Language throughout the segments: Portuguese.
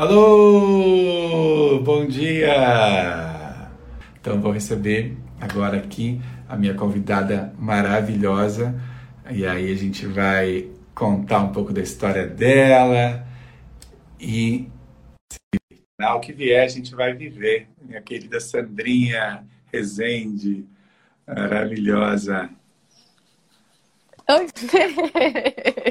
Alô, bom dia! Então vou receber agora aqui a minha convidada maravilhosa e aí a gente vai contar um pouco da história dela e o que vier a gente vai viver. Minha querida Sandrinha Rezende, maravilhosa.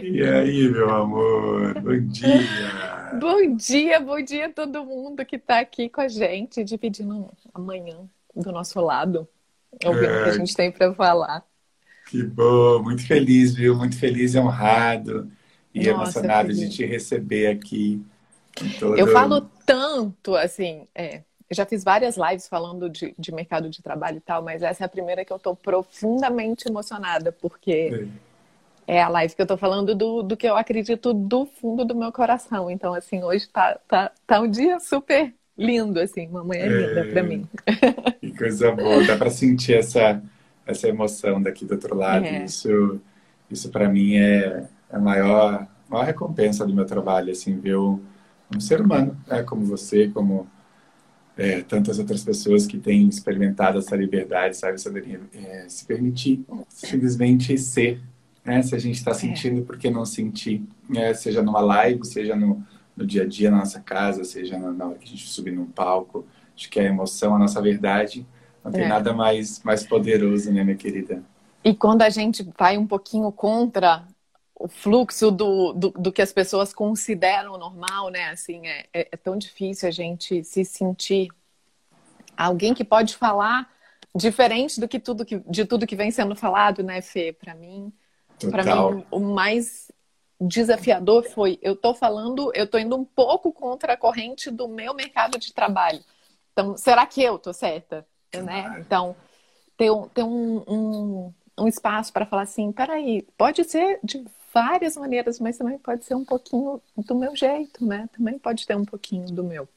E aí, meu amor? Bom dia! Bom dia, bom dia a todo mundo que está aqui com a gente, dividindo amanhã do nosso lado, ouvindo o que a É. gente tem para falar. Que bom, muito feliz, viu? Muito feliz e honrado e Nossa, emocionado de te receber aqui. todo- Eu falo tanto, assim, é, eu já fiz várias lives falando de, de mercado de trabalho e tal, mas essa é a primeira que eu estou profundamente emocionada, porque é a live que eu estou falando do, do que eu acredito do fundo do meu coração. Então, assim, hoje tá, tá, tá um dia super lindo, assim, uma manhã linda para mim. Que coisa boa, dá para sentir essa, essa emoção daqui do outro lado. É. Isso, isso para mim é é a maior, maior recompensa do meu trabalho, assim, ver um, um ser humano, né, como você, como é, tantas outras pessoas que têm experimentado essa liberdade, sabe, Sandrinha? É, se permitir simplesmente ser, né? Se a gente está sentindo, por que não sentir? né? Seja numa live, seja no, no dia a dia na nossa casa, seja na, na hora que a gente subir num palco. Acho que a emoção, a nossa verdade, não tem É. nada mais, mais poderoso, né, minha querida? E quando a gente vai um pouquinho contra o fluxo do, do, do que as pessoas consideram normal, né? Assim, é, é, é tão difícil a gente se sentir alguém que pode falar diferente do que tudo que, de tudo que vem sendo falado, né, Fê? Para mim, para mim, o mais desafiador foi eu tô falando, eu tô indo um pouco contra a corrente do meu mercado de trabalho. Então, será que eu tô certa? Né? Então, ter, um- ter um, um, um espaço para falar assim, peraí, pode ser de várias maneiras, mas também pode ser um pouquinho do meu jeito, né? Também pode ter um pouquinho do meu.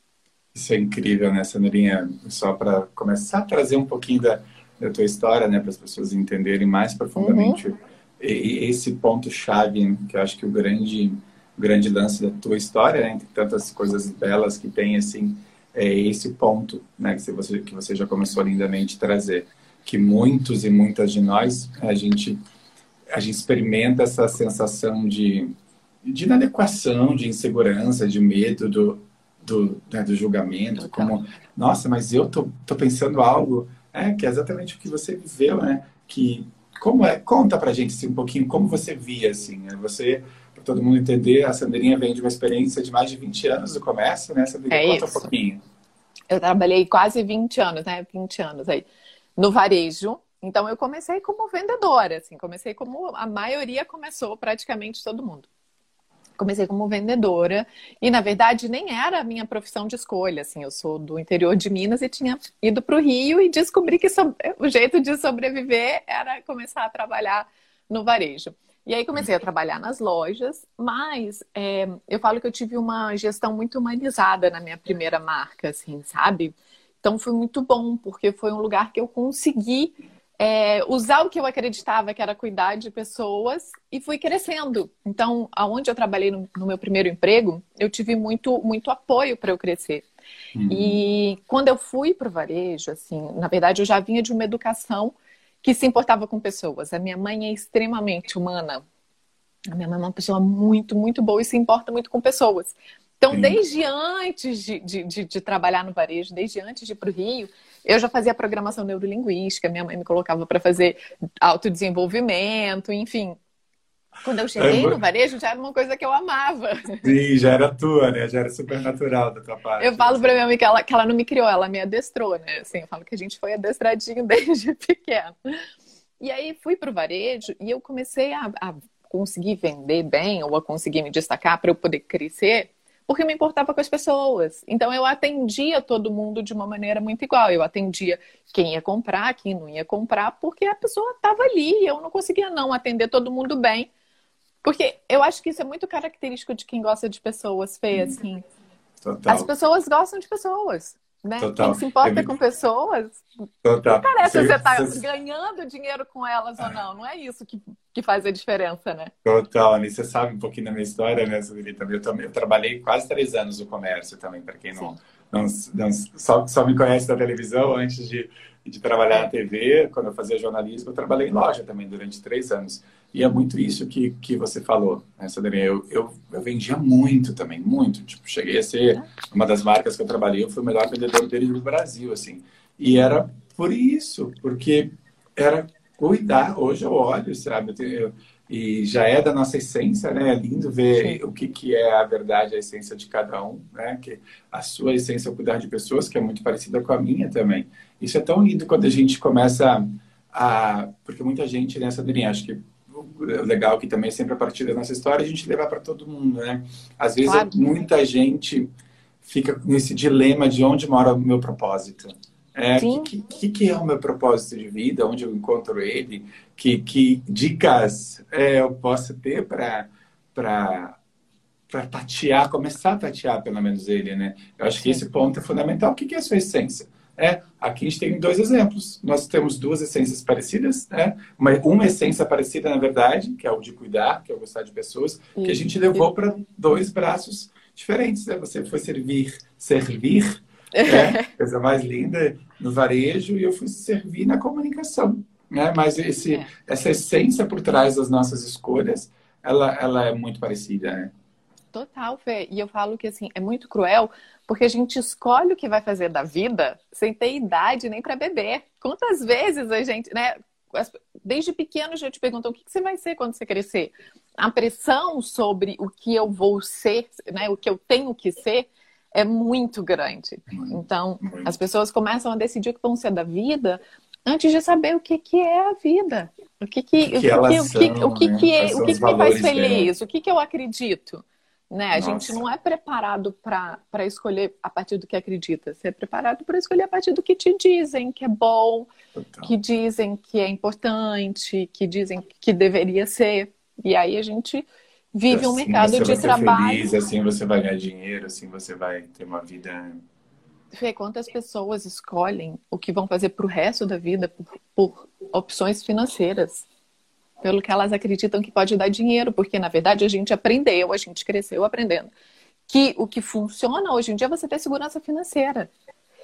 Isso é incrível, né, Sandrinha? Só para começar a trazer um pouquinho da, da tua história, né, para as pessoas entenderem mais profundamente Uhum. E- esse ponto-chave, né, que eu acho que o grande, o grande lance da tua história, né, entre tantas coisas belas que tem, assim, é esse ponto, né, que você, que você já começou lindamente a trazer. Que muitos e muitas de nós, a gente, a gente experimenta essa sensação de, de inadequação, de insegurança, de medo do, do, né, do julgamento, como, nossa, mas eu tô, tô pensando algo, é, que é exatamente o que você viveu, né? Que, como é, conta pra gente assim, um pouquinho como você via, assim, né? Você, para todo mundo entender, a Sandrinha vem de uma experiência de mais de 20 anos do comércio, né? Sandrinha, É conta isso. um pouquinho. Eu trabalhei quase 20 anos, né? 20 anos aí, no varejo. Então eu comecei como vendedora, assim, comecei como a maioria começou, praticamente todo mundo. Comecei como vendedora e na verdade nem era a minha profissão de escolha, assim, eu sou do interior de Minas e tinha ido para o Rio e descobri que so- o jeito de sobreviver era começar a trabalhar no varejo. E aí comecei a trabalhar nas lojas, mas é, eu falo que eu tive uma gestão muito humanizada na minha primeira marca, assim, sabe? Então foi muito bom, porque foi um lugar que eu consegui é, usar o que eu acreditava que era cuidar de pessoas e fui crescendo. Então, aonde eu trabalhei no, no meu primeiro emprego, eu tive muito, muito apoio para eu crescer. Uhum. E quando eu fui para o varejo, assim, na verdade eu já vinha de uma educação que se importava com pessoas. A minha mãe é extremamente humana. A minha mãe é uma pessoa muito, muito boa e se importa muito com pessoas. Então, Sim. desde antes de, de, de, de trabalhar no varejo, desde antes de ir para o Rio, eu já fazia programação neurolinguística, minha mãe me colocava para fazer autodesenvolvimento, enfim. Quando eu cheguei É, no varejo, já era uma coisa que eu amava. Sim, já era tua, né? Já era super natural da tua parte. Eu falo pra minha mãe que ela, que ela não me criou, ela me adestrou, né? Assim, eu falo que a gente foi adestradinho desde pequeno. E aí fui pro varejo e eu comecei a, a conseguir vender bem ou a conseguir me destacar para eu poder crescer, porque eu me importava com as pessoas. Então eu atendia todo mundo de uma maneira muito igual. Eu atendia quem ia comprar, quem não ia comprar, porque a pessoa estava ali e eu não conseguia não atender todo mundo bem. Porque eu acho que isso é muito característico de quem gosta de pessoas feias, assim. Total. As pessoas gostam de pessoas, né? Total. Quem se importa É- com pessoas, Total. não parece Você- você tá você- ganhando dinheiro com elas ou não. Não é isso que que faz a diferença, né? Total, e você sabe um pouquinho da minha história, né? Também eu, também, eu trabalhei quase três anos no comércio também, para quem não, não, não, só, só me conhece da televisão antes de, de trabalhar na TV, quando eu fazia jornalismo, eu trabalhei em loja também durante três anos. E é muito isso que, que você falou, né, Sandrinha? Eu, eu, eu vendia muito também, muito. Tipo, cheguei a ser uma das marcas que eu trabalhei, eu fui o melhor vendedor deles do Brasil, assim. E era por isso, porque era cuidar. Hoje eu olho, sabe? Eu, e já é da nossa essência, né? É lindo ver Sim. o que, que é a verdade, a essência de cada um, né? Que a sua essência é cuidar de pessoas, que é muito parecida com a minha também. Isso é tão lindo quando a gente começa a... Porque muita gente, né, Sandrinha, acho que legal que também sempre a partir da nossa história a gente levar para todo mundo, né? Às vezes claro. muita gente fica nesse dilema de onde mora o meu propósito. É, que, que, que, é o meu propósito de vida? Onde eu encontro ele? Que, que dicas é, eu posso ter para para tatear, começar a tatear pelo menos ele, né? Eu acho que esse ponto é fundamental. O que, que é a sua essência? É, aqui a gente tem dois exemplos. Nós temos duas essências parecidas, né? Uma, uma essência parecida, na verdade, que é o de cuidar, que é o gostar de pessoas, que a gente levou para dois braços diferentes. Né? Você foi servir, servir é, coisa mais linda no varejo e eu fui servir na comunicação. Né? Mas esse, é. essa essência por trás das nossas escolhas, ela, ela é muito parecida, né? Total, Fê. E eu falo que assim, é muito cruel, porque a gente escolhe o que vai fazer da vida sem ter idade nem para beber. Quantas vezes a gente, né? Desde pequeno já te perguntam o que você vai ser quando você crescer. A pressão sobre o que eu vou ser, né? O que eu tenho que ser, é muito grande. Então, as pessoas começam a decidir o que vão ser da vida antes de saber o que, que é a vida. O que, que, o que, o que, são, o que, né? que, é, o que, que me faz feliz, dela. o que, que eu acredito. Né? A gente não é preparado para escolher a partir do que acredita. Você é preparado para escolher a partir do que te dizem que é bom, Total. que dizem que é importante, que dizem que deveria ser. E aí a gente vive um assim mercado de trabalho. Feliz, assim você vai ganhar dinheiro, assim você vai ter uma vida. Fê, quantas pessoas escolhem o que vão fazer para o resto da vida por, por opções financeiras? Pelo que elas acreditam que pode dar dinheiro, porque na verdade a gente aprendeu, a gente cresceu aprendendo que o que funciona hoje em dia é você ter segurança financeira.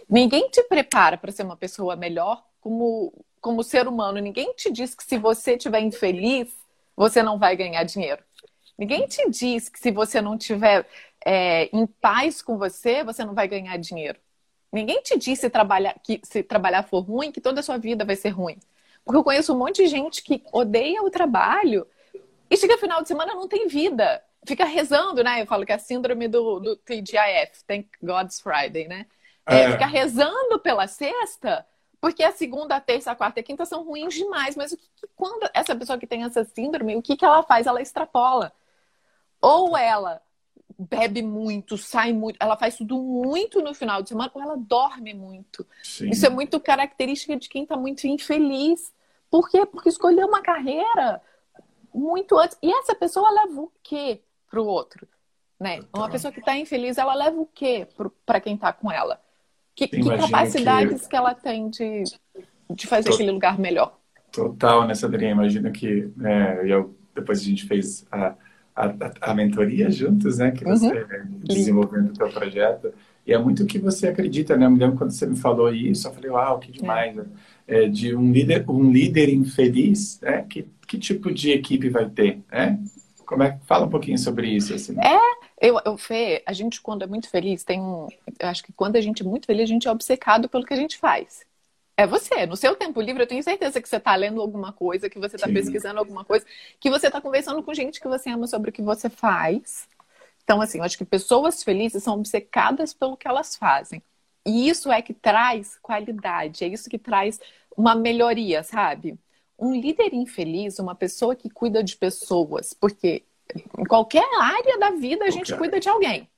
Ninguém te prepara para ser uma pessoa melhor como, como ser humano. Ninguém te diz que se você estiver infeliz, você não vai ganhar dinheiro. Ninguém te diz que se você não tiver é, em paz com você, você não vai ganhar dinheiro. Ninguém te diz se trabalhar, que se trabalhar for ruim, que toda a sua vida vai ser ruim. Porque eu conheço um monte de gente que odeia o trabalho e chega final de semana não tem vida. Fica rezando, né? Eu falo que é a síndrome do, do TGIF, Thank God's Friday, né? É, é. Fica rezando pela sexta porque a segunda, a terça, a quarta e a quinta são ruins demais. Mas o que, quando essa pessoa que tem essa síndrome, o que, que ela faz? Ela extrapola. Ou ela bebe muito, sai muito, ela faz tudo muito no final de semana, ou ela dorme muito. Sim. Isso é muito característica de quem está muito infeliz. Por quê? Porque escolheu uma carreira muito antes. E essa pessoa leva o quê para o outro? Né? Uma pessoa que está infeliz, ela leva o quê para quem está com ela? Que, que capacidades que... que... ela tem de, de fazer aquele lugar melhor? Total, né, Sandrinha? Imagina que né, eu, depois a gente fez a a, a, mentoria juntos, né? Que você uhum. desenvolvendo o seu projeto. E é muito o que você acredita, né? Eu me lembro quando você me falou isso, eu falei, uau, que demais. É. É, de um líder, um líder infeliz, né? Que, que tipo de equipe vai ter, né? Como é, fala um pouquinho sobre isso. Assim. É, eu, eu, Fê, a gente quando é muito feliz, tem um... Eu acho que quando a gente é muito feliz, a gente é obcecado pelo que a gente faz. É você. No seu tempo livre, eu tenho certeza que você está lendo alguma coisa, que você está pesquisando alguma coisa, que você está conversando com gente que você ama sobre o que você faz. Então, assim, eu acho que pessoas felizes são obcecadas pelo que elas fazem. E isso é que traz qualidade, é isso que traz uma melhoria, sabe? Um líder infeliz, uma pessoa que cuida de pessoas, porque em qualquer área da vida a gente cuida de alguém.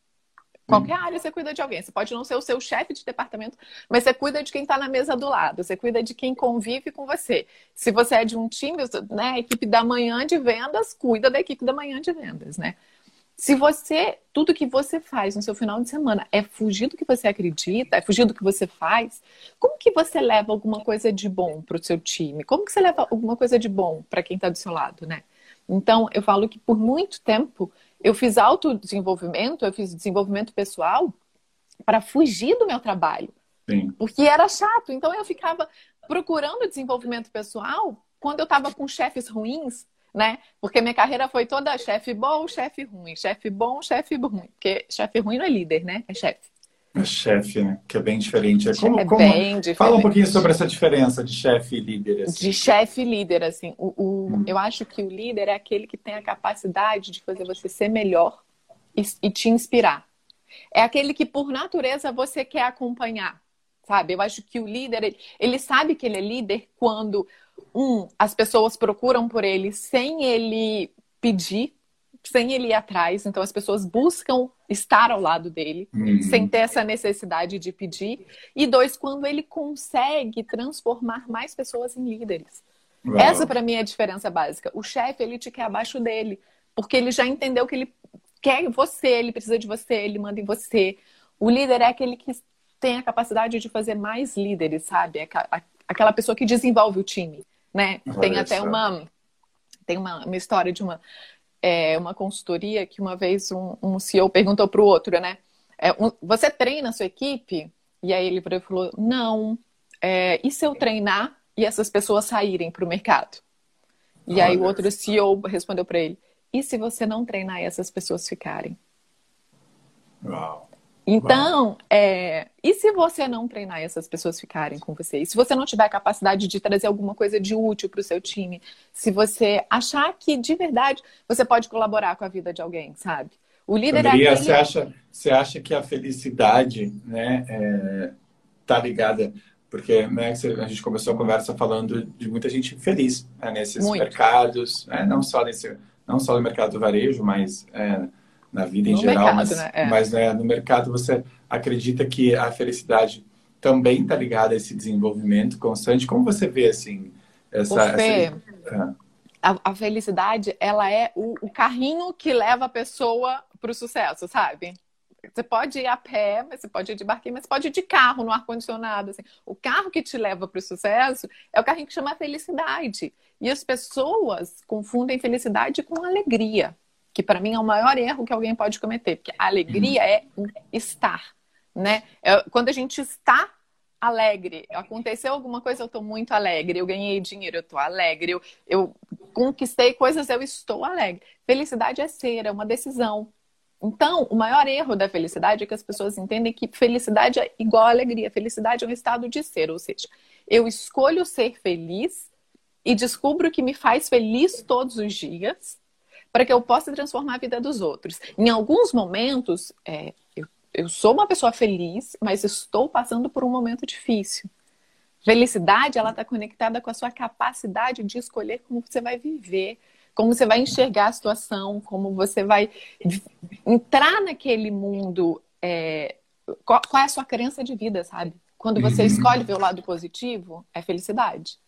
Qualquer área você cuida de alguém. Você pode não ser o seu chefe de departamento, mas você cuida de quem está na mesa do lado. Você cuida de quem convive com você. Se você é de um time, né, a equipe da manhã de vendas cuida da equipe da manhã de vendas, né? Se você, tudo que você faz no seu final de semana é fugir do que você acredita, é fugir do que você faz, como que você leva alguma coisa de bom para o seu time? Como que você leva alguma coisa de bom para quem está do seu lado, né? Então, eu falo que por muito tempo eu fiz autodesenvolvimento, eu fiz desenvolvimento pessoal para fugir do meu trabalho. Sim. Porque era chato. Então, eu ficava procurando desenvolvimento pessoal quando eu estava com chefes ruins, né? Porque minha carreira foi toda chefe bom, chefe ruim, chefe bom, chefe ruim. Porque chefe ruim não é líder, né? É chefe. É chefe, né? Que é bem diferente. É, como, é como... bem diferente. Fala um pouquinho sobre essa diferença de chefe e líder. Assim. De chefe e líder, assim. O, o... Hum. Eu acho que o líder é aquele que tem a capacidade de fazer você ser melhor e, e te inspirar. É aquele que, por natureza, você quer acompanhar, sabe? Eu acho que o líder, ele, ele sabe que ele é líder quando um, as pessoas procuram por ele sem ele pedir, sem ele ir atrás. Então as pessoas buscam estar ao lado dele, uhum. sem ter essa necessidade de pedir. E dois, quando ele consegue transformar mais pessoas em líderes. Uau. Essa para mim é a diferença básica. O chefe ele te quer abaixo dele, porque ele já entendeu que ele quer você, ele precisa de você, ele manda em você. O líder é aquele que tem a capacidade de fazer mais líderes, sabe? É aquela pessoa que desenvolve o time né? Olha tem até uma tem uma, uma história de uma é, uma consultoria que uma vez um, um CEO perguntou para o outro, né? É, um, você treina a sua equipe? E aí ele falou, não. É, e se eu treinar e essas pessoas saírem para o mercado? E Olha. aí o outro CEO respondeu para ele, e se você não treinar e essas pessoas ficarem? Uau. Então, é, e se você não treinar essas pessoas ficarem com você? E se você não tiver a capacidade de trazer alguma coisa de útil para o seu time? Se você achar que de verdade você pode colaborar com a vida de alguém, sabe? O líder Andrea, é aquele... você acha Você acha que a felicidade, né, é, tá ligada porque né, a gente começou a conversa falando de muita gente feliz né, nesses Muito. mercados, né, não só nesse, não só no mercado do varejo, mas é, na vida em no geral, mercado, mas, né? É. mas né, no mercado você acredita que a felicidade também está ligada a esse desenvolvimento constante? Como você vê assim essa, Fê, essa... Ah. A, a, felicidade ela é o, o carrinho que leva a pessoa para o sucesso, sabe? Você pode ir a pé, mas você pode ir de barquinho, mas você pode ir de carro, no ar-condicionado. Assim. O carro que te leva para o sucesso é o carrinho que chama felicidade. E as pessoas confundem felicidade com alegria que para mim é o maior erro que alguém pode cometer, porque a alegria é estar, né? É, quando a gente está alegre, aconteceu alguma coisa, eu estou muito alegre, eu ganhei dinheiro, eu estou alegre, eu, eu conquistei coisas, eu estou alegre. Felicidade é ser, é uma decisão. Então, o maior erro da felicidade é que as pessoas entendem que felicidade é igual a alegria. Felicidade é um estado de ser, ou seja, eu escolho ser feliz e descubro que me faz feliz todos os dias para que eu possa transformar a vida dos outros. Em alguns momentos, é, eu, eu sou uma pessoa feliz, mas estou passando por um momento difícil. Felicidade, ela está conectada com a sua capacidade de escolher como você vai viver, como você vai enxergar a situação, como você vai entrar naquele mundo. É, qual, qual, é a sua crença de vida, sabe? Quando você uhum. escolhe ver o lado positivo, é felicidade.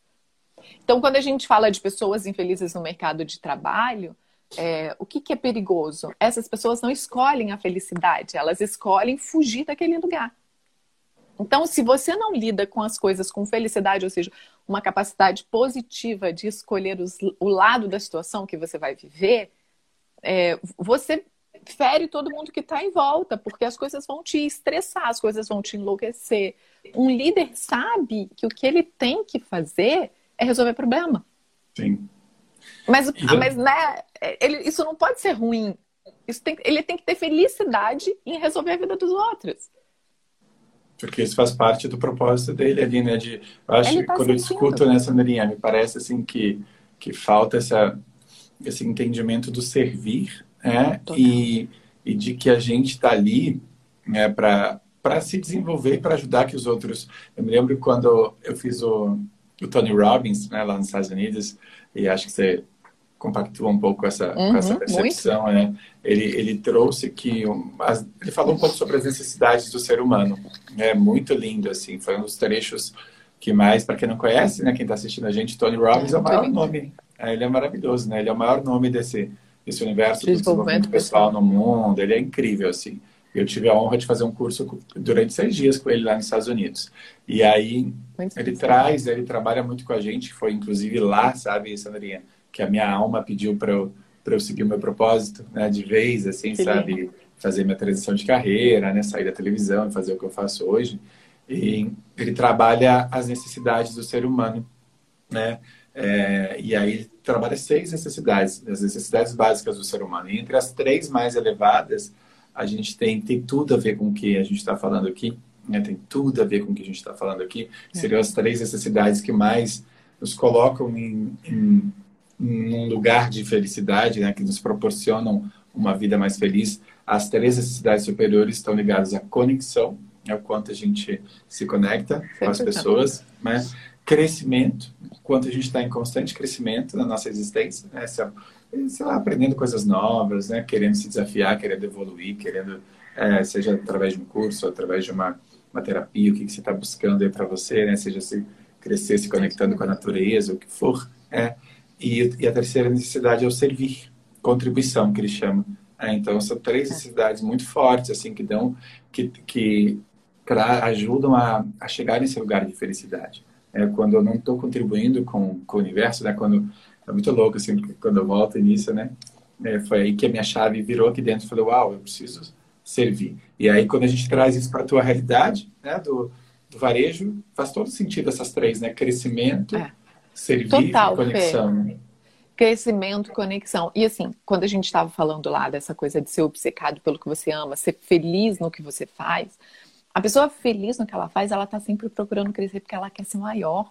Então, quando a gente fala de pessoas infelizes no mercado de trabalho, é, o que, que é perigoso? Essas pessoas não escolhem a felicidade, elas escolhem fugir daquele lugar. Então, se você não lida com as coisas com felicidade, ou seja, uma capacidade positiva de escolher os, o lado da situação que você vai viver, é, você fere todo mundo que está em volta, porque as coisas vão te estressar, as coisas vão te enlouquecer. Um líder sabe que o que ele tem que fazer é resolver problema. Sim. Mas, Já... mas né, ele, isso não pode ser ruim. Isso tem, ele tem que ter felicidade em resolver a vida dos outros. Porque isso faz parte do propósito dele ali, né? De, eu acho que tá quando sentindo. eu discuto nessa Sandrinha, me parece assim que, que falta essa, esse entendimento do servir, né? E, e de que a gente está ali né, para se desenvolver para ajudar que os outros. Eu me lembro quando eu fiz o, o Tony Robbins, né, lá nos Estados Unidos, e acho que você compactua um pouco essa, uhum, essa percepção, muito. né? Ele, ele trouxe que as, ele falou um pouco sobre as necessidades do ser humano, é muito lindo assim, foi um dos trechos que mais para quem não conhece, né? Quem está assistindo a gente, Tony Robbins é, é o maior lindo. nome, é, ele é maravilhoso, né? Ele é o maior nome desse esse universo do desenvolvimento pessoal no mundo, ele é incrível, assim. Eu tive a honra de fazer um curso durante seis dias com ele lá nos Estados Unidos. E aí muito ele traz, ele trabalha muito com a gente, foi inclusive lá, sabe, Sandrinha, que a minha alma pediu para eu, eu seguir o meu propósito, né, de vez, assim, que sabe, fazer minha transição de carreira, né, sair da televisão e fazer o que eu faço hoje. E ele trabalha as necessidades do ser humano, né? É, e aí trabalha seis necessidades, as necessidades básicas do ser humano. E entre as três mais elevadas, a gente tem, tem tudo a ver com o que a gente está falando aqui, né? tem tudo a ver com o que a gente está falando aqui. É. Seriam as três necessidades que mais nos colocam em, em, em um lugar de felicidade, né? que nos proporcionam uma vida mais feliz. As três necessidades superiores estão ligadas à conexão, é o quanto a gente se conecta com as pessoas, né? crescimento, quanto a gente está em constante crescimento na nossa existência, né? Sei lá, aprendendo coisas novas, né? querendo se desafiar, querendo evoluir, querendo, é, seja através de um curso, através de uma, uma terapia, o que, que você está buscando aí para você, né? seja se crescer, se conectando com a natureza, o que for. É. E, e a terceira necessidade é o servir, contribuição, que eles chamam. É, então, são três é. necessidades muito fortes, assim, que dão, que, que ajudam a, a chegar nesse lugar de felicidade é, quando eu não estou contribuindo com, com o universo, né? Quando é muito louco assim, quando eu volto nisso, né? É, foi aí que a minha chave virou aqui dentro. Falei, uau, eu preciso servir. E aí quando a gente traz isso para a tua realidade, né? Do, do varejo, faz todo sentido essas três, né? Crescimento, é. servir Total, e conexão. Fê. Crescimento, conexão. E assim, quando a gente estava falando lá dessa coisa de ser obcecado pelo que você ama, ser feliz no que você faz, a pessoa feliz no que ela faz, ela está sempre procurando crescer porque ela quer ser maior.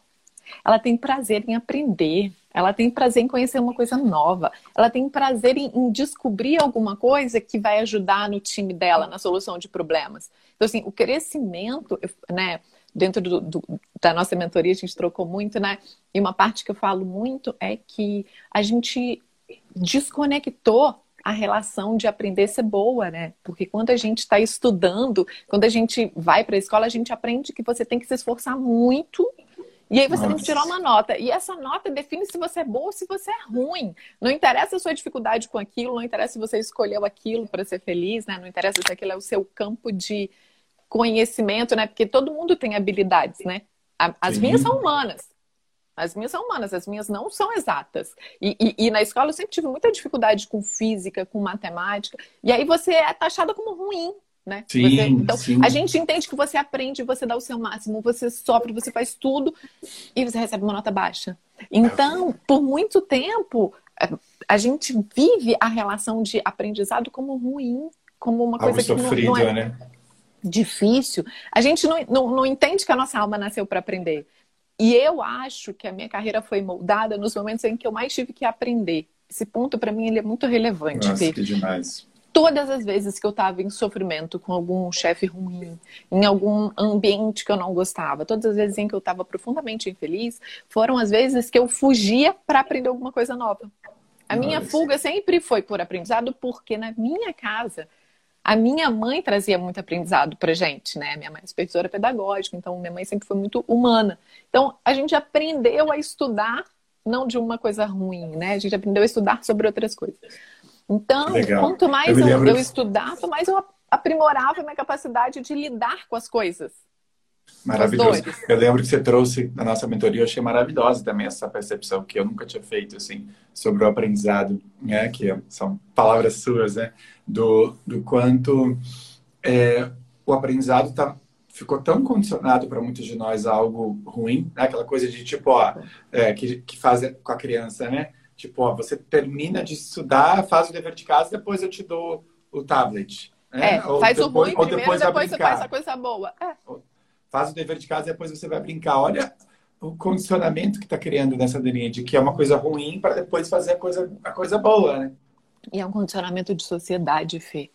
Ela tem prazer em aprender, ela tem prazer em conhecer uma coisa nova, ela tem prazer em, em, descobrir alguma coisa que vai ajudar no time dela, na solução de problemas. Então, assim, o crescimento, né, dentro do, do, da nossa mentoria, a gente trocou muito, né? E uma parte que eu falo muito é que a gente desconectou a relação de aprender ser boa, né? Porque quando a gente está estudando, quando a gente vai para a escola, a gente aprende que você tem que se esforçar muito e aí você Nossa. tem que tirar uma nota. E essa nota define se você é boa ou se você é ruim. Não interessa a sua dificuldade com aquilo, não interessa se você escolheu aquilo para ser feliz, né? Não interessa se aquilo é o seu campo de conhecimento, né? Porque todo mundo tem habilidades, né? As Sim. minhas são humanas. As minhas são humanas, as minhas não são exatas. E, e, e, na escola eu sempre tive muita dificuldade com física, com matemática. E aí você é taxada como ruim, né? Sim, você, então, sim. a gente entende que você aprende, você dá o seu máximo, você sofre, você faz tudo e você recebe uma nota baixa. Então, por muito tempo, a gente vive a relação de aprendizado como ruim, como uma coisa Algo que sofrido, não, não é né? difícil. A gente não, não, não entende que a nossa alma nasceu para aprender. E eu acho que a minha carreira foi moldada nos momentos em que eu mais tive que aprender. Esse ponto, para mim, ele é muito relevante. Nossa, que demais. Todas as vezes que eu estava em sofrimento com algum chefe ruim, em algum ambiente que eu não gostava, todas as vezes em que eu estava profundamente infeliz, foram as vezes que eu fugia para aprender alguma coisa nova. A minha Nossa. fuga sempre foi por aprendizado, porque na minha casa a minha mãe trazia muito aprendizado pra gente, né? Minha mãe é supervisora pedagógica, então minha mãe sempre foi muito humana. Então a gente aprendeu a estudar não de uma coisa ruim, né? A gente aprendeu a estudar sobre outras coisas. Então, Legal. quanto mais eu, eu, eu estudava, mais eu aprimorava a minha capacidade de lidar com as coisas. Maravilhoso. Eu lembro que você trouxe na nossa mentoria, eu achei maravilhosa também essa percepção que eu nunca tinha feito, assim, sobre o aprendizado, né? Que são palavras suas, né? Do, do quanto é, o aprendizado tá, ficou tão condicionado para muitos de nós a algo ruim, né? Aquela coisa de tipo, ó, é, que, que faz com a criança, né? Tipo, ó, você termina de estudar, faz o dever de casa, depois eu te dou o tablet. Né? É, faz depois, o ruim primeiro, depois, depois você faz a coisa boa. É faz o dever de casa e depois você vai brincar. Olha o condicionamento que está criando nessa linha de que é uma coisa ruim para depois fazer a coisa, a coisa boa, né? E é um condicionamento de sociedade, Fê.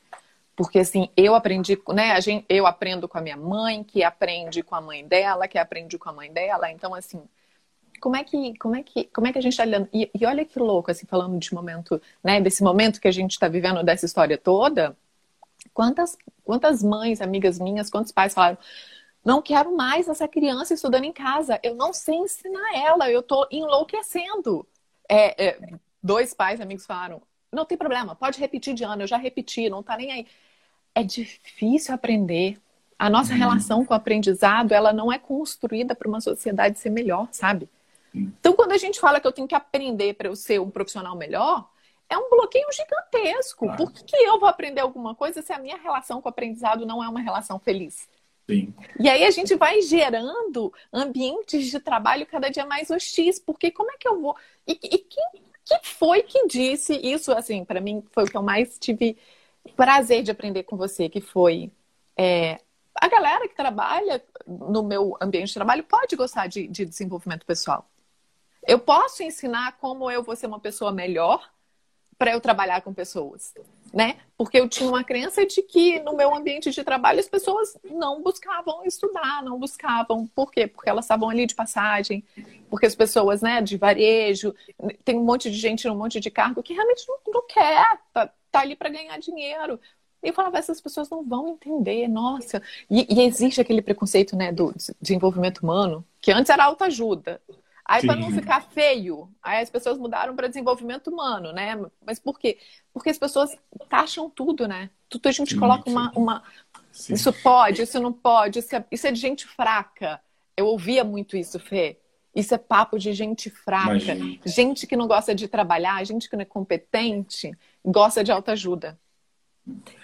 Porque assim, eu aprendi, né? A gente, eu aprendo com a minha mãe, que aprende com a mãe dela, que aprende com a mãe dela. Então, assim, como é que, como é que, como é que a gente está lidando? E, e, olha que louco, assim, falando de momento, né? Desse momento que a gente está vivendo, dessa história toda. Quantas, quantas mães, amigas minhas, quantos pais falaram, não quero mais essa criança estudando em casa. Eu não sei ensinar ela. Eu estou enlouquecendo. É, é, dois pais amigos falaram: Não tem problema, pode repetir de ano, eu já repeti, não tá nem aí. É difícil aprender. A nossa uhum. relação com o aprendizado, ela não é construída para uma sociedade ser melhor, sabe? Então, quando a gente fala que eu tenho que aprender para eu ser um profissional melhor, é um bloqueio gigantesco. Claro. Por que, que eu vou aprender alguma coisa se a minha relação com o aprendizado não é uma relação feliz? Sim. E aí a gente vai gerando ambientes de trabalho cada dia mais hostis, porque como é que eu vou. E, e quem que foi que disse isso? Assim, para mim foi o que eu mais tive prazer de aprender com você, que foi é, a galera que trabalha no meu ambiente de trabalho pode gostar de, de desenvolvimento pessoal. Eu posso ensinar como eu vou ser uma pessoa melhor para eu trabalhar com pessoas, né? Porque eu tinha uma crença de que no meu ambiente de trabalho as pessoas não buscavam estudar, não buscavam. Por quê? Porque elas estavam ali de passagem, porque as pessoas, né, de varejo, tem um monte de gente num monte de cargo que realmente não, não quer, tá, tá ali para ganhar dinheiro. E eu falava, essas pessoas não vão entender, nossa. E, e existe aquele preconceito, né, do desenvolvimento humano, que antes era autoajuda. Aí, para não ficar feio, aí as pessoas mudaram para desenvolvimento humano, né? Mas por quê? Porque as pessoas taxam tudo, né? Tudo a gente sim, coloca uma. uma... Isso pode, isso não pode, isso é, isso é de gente fraca. Eu ouvia muito isso, Fê. Isso é papo de gente fraca. Imagina. Gente que não gosta de trabalhar, gente que não é competente, gosta de autoajuda.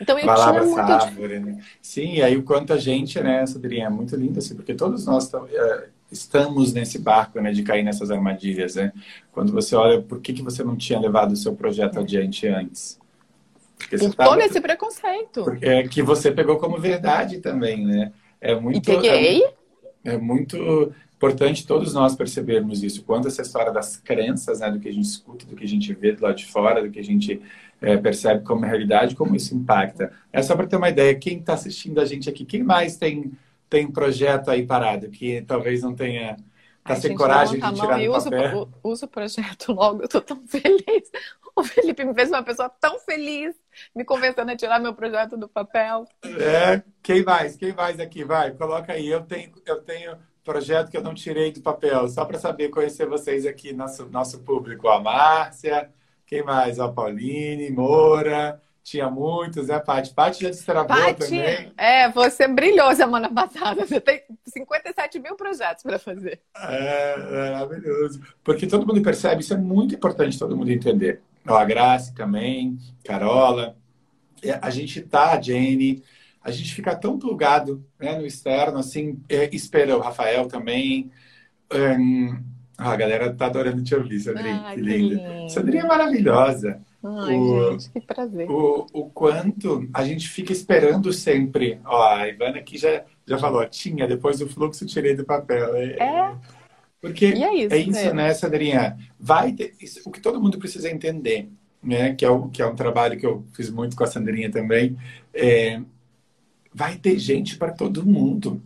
Então eu Palavra tinha muito... árvore, né? Sim, e aí o quanto a gente, né, Sandrinha, é muito lindo, assim, porque todos nós é, estamos nesse barco, né, de cair nessas armadilhas, né? Quando você olha, por que, que você não tinha levado o seu projeto adiante antes? Porque por todo esse preconceito. Porque é que você pegou como verdade também, né? É muito, e peguei. É, é muito importante todos nós percebermos isso. Quando essa história das crenças, né, do que a gente escuta, do que a gente vê do lado de fora, do que a gente é, percebe como realidade, como isso impacta. É só para ter uma ideia, quem está assistindo a gente aqui, quem mais tem tem projeto aí parado que talvez não tenha tá sem coragem de tirar do papel. Uso o projeto logo, eu tô tão feliz. O Felipe me fez uma pessoa tão feliz, me convencendo a tirar meu projeto do papel. É, quem mais? Quem mais aqui? Vai, coloca aí. Eu tenho, eu tenho projeto que eu não tirei do papel, só para saber conhecer vocês aqui, nosso, nosso público. A Márcia, quem mais? A Pauline, Moura, tinha muitos, né, Paty? Paty já destravou Paty, também. É, você brilhou semana passada. Você tem 57 mil projetos para fazer. É, maravilhoso. Porque todo mundo percebe, isso é muito importante todo mundo entender. A Grace também, Carola. A gente tá, Jenny, a gente fica tão plugado né, no externo, assim, é, espera o Rafael também. Um, a galera tá adorando te ouvir, Sandrinha. Ah, que linda. Sandrinha é maravilhosa. Ai, o, gente, que prazer. O, o quanto a gente fica esperando sempre. Ó, a Ivana aqui já, já falou, tinha, depois do fluxo tirei do papel. É. é. Porque é isso, é isso né, Sandrinha? Vai ter, isso, o que todo mundo precisa entender, né? Que é, o, que é um trabalho que eu fiz muito com a Sandrinha também. É, vai ter gente para todo mundo.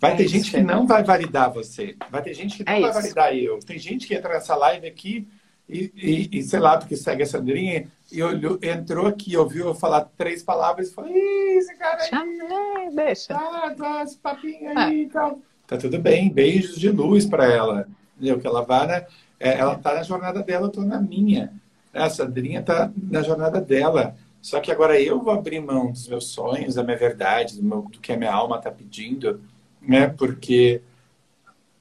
Vai é ter gente que é não vai validar você. Vai ter gente que não é vai isso. validar eu. Tem gente que entra nessa live aqui e, e, e, sei lá, porque segue a Sandrinha, e olhou, entrou aqui, ouviu eu falar três palavras e falou: esse cara aí. Chamei, deixa. Ah, tá, esse papinho aí e é. tal. Tá tudo bem, beijos de luz para ela. Entendeu? Que ela vai, né? Ela tá na jornada dela, eu tô na minha. A Sandrinha tá na jornada dela. Só que agora eu vou abrir mão dos meus sonhos, da minha verdade, do, meu, do que a minha alma tá pedindo, né? Porque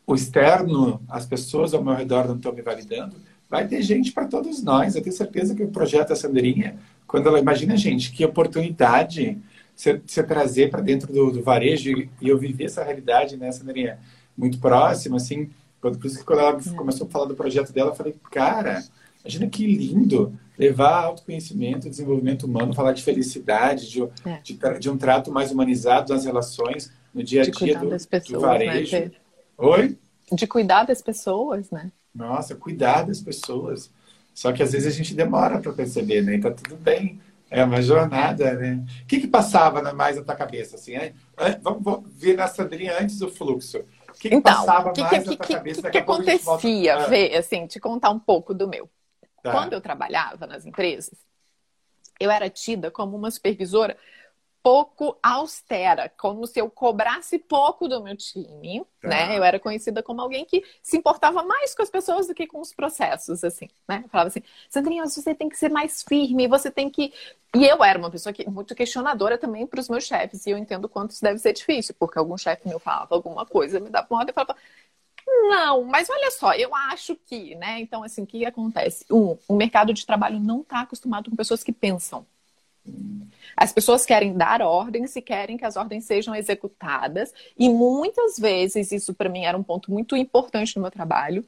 o externo, as pessoas ao meu redor não estão me validando vai ter gente para todos nós. Eu tenho certeza que o projeto da Sandrinha, quando ela imagina, gente, que oportunidade você, trazer para dentro do, do, varejo e eu vivi essa realidade, né, Sandrinha, muito próxima, assim. Quando, por isso que quando ela é. começou a falar do projeto dela, eu falei, cara, imagina que lindo levar autoconhecimento, desenvolvimento humano, falar de felicidade, de, é. de, de, um trato mais humanizado das relações no dia a dia do, pessoas, do, varejo. Né? Oi? De cuidar das pessoas, né? Nossa, cuidar das pessoas. Só que às vezes a gente demora para perceber, né? Então tudo bem. É uma jornada, né? O que, que passava mais na tua cabeça, assim? Né? Vamos, vamos ver na Sandrinha antes do fluxo. O que, que então, passava que, mais que, na tua cabeça? O que, que acontecia? Volta... Vê, assim, te contar um pouco do meu. Tá. Quando eu trabalhava nas empresas, eu era tida como uma supervisora pouco austera, como se eu cobrasse pouco do meu time, tá. né? Eu era conhecida como alguém que se importava mais com as pessoas do que com os processos, assim, né? Eu falava assim, Sandrinha, você tem que ser mais firme, você tem que... E eu era uma pessoa que, muito questionadora também para os meus chefes, e eu entendo quanto isso deve ser difícil, porque algum chefe meu falava alguma coisa, me dava uma ordem e falava, não, mas olha só, eu acho que, né? Então, assim, o que acontece? Um, o mercado de trabalho não está acostumado com pessoas que pensam. As pessoas querem dar ordens e querem que as ordens sejam executadas, e muitas vezes, isso para mim era um ponto muito importante no meu trabalho,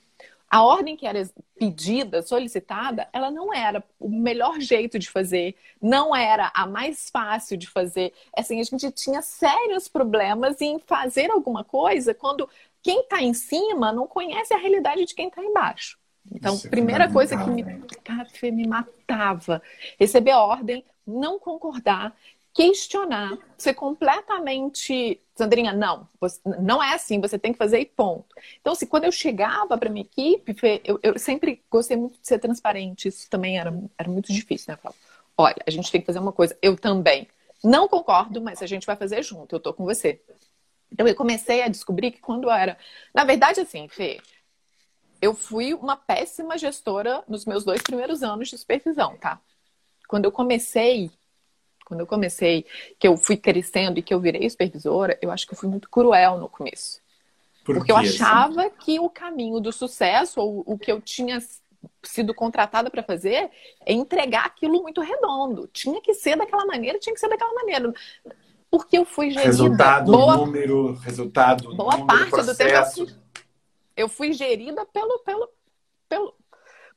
a ordem que era pedida, solicitada, ela não era o melhor jeito de fazer, não era a mais fácil de fazer. Assim, a gente tinha sérios problemas em fazer alguma coisa quando quem está em cima não conhece a realidade de quem está embaixo. Então, Isso é primeira é coisa que me, café, me matava, receber a ordem, não concordar, questionar, ser completamente. Sandrinha, não, você, não é assim, você tem que fazer e ponto. Então, assim, quando eu chegava para minha equipe, eu, eu, sempre gostei muito de ser transparente, isso também era, era muito difícil, né? Falava, olha, a gente tem que fazer uma coisa, eu também. Não concordo, mas a gente vai fazer junto, eu tô com você. Então, eu comecei a descobrir que quando eu era. Na verdade, assim, Fê, eu fui uma péssima gestora nos meus dois primeiros anos de supervisão, tá? Quando eu comecei, quando eu comecei, que eu fui crescendo e que eu virei supervisora, eu acho que eu fui muito cruel no começo. Por Porque eu achava assim? que o caminho do sucesso, ou o que eu tinha sido contratada para fazer, é entregar aquilo muito redondo. Tinha que ser daquela maneira, tinha que ser daquela maneira. Porque eu fui gerida. Resultado, boa, número, resultado, boa número, parte processo. do tempo eu fui gerida pelo, pelo, pelo,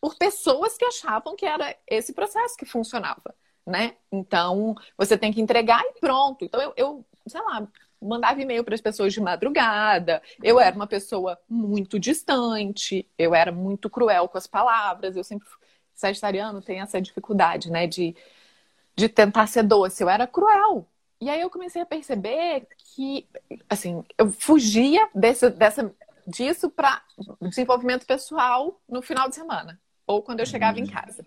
por pessoas que achavam que era esse processo que funcionava, né? Então, você tem que entregar e pronto. Então, eu, eu sei lá, mandava e-mail para as pessoas de madrugada. Eu era uma pessoa muito distante, eu era muito cruel com as palavras. Eu sempre, sagitariano tem essa dificuldade, né, de, de tentar ser doce. Eu era cruel. E aí eu comecei a perceber que, assim, eu fugia desse, dessa, disso para desenvolvimento pessoal no final de semana ou quando eu chegava em casa.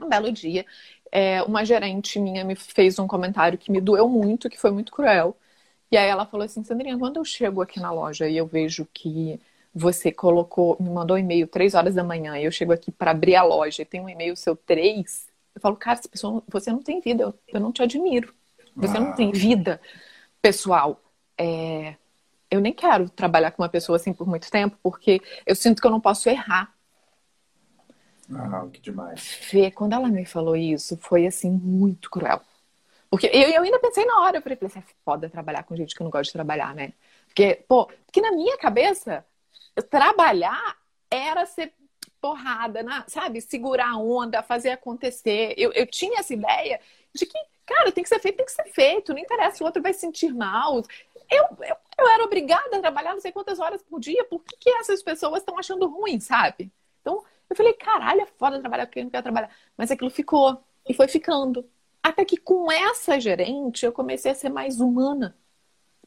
Um belo dia, é, uma gerente minha me fez um comentário que me doeu muito, que foi muito cruel. E aí ela falou assim, Sandrinha, quando eu chego aqui na loja e eu vejo que você colocou, me mandou um e-mail três horas da manhã e eu chego aqui para abrir a loja e tem um e-mail seu três, eu falo, cara, essa pessoa, você não tem vida, eu, eu não te admiro. Você ah. não tem vida pessoal. É, eu nem quero trabalhar com uma pessoa assim por muito tempo, porque eu sinto que eu não posso errar. Ah, que demais. Fê, quando ela me falou isso, foi assim, muito cruel. Porque eu, eu ainda pensei na hora, eu falei, é foda trabalhar com gente que eu não gosta de trabalhar, né? Porque, pô, porque na minha cabeça, trabalhar era ser porrada, na, sabe? Segurar a onda, fazer acontecer. Eu, eu tinha essa ideia de que, cara, tem que ser feito, tem que ser feito. Não interessa, o outro vai se sentir mal. Eu, eu, eu era obrigada a trabalhar não sei quantas horas por dia. Por que, que essas pessoas estão achando ruim, sabe? Então, eu falei, caralho, é foda trabalhar porque eu não quero trabalhar. Mas aquilo ficou. E foi ficando. Até que com essa gerente eu comecei a ser mais humana.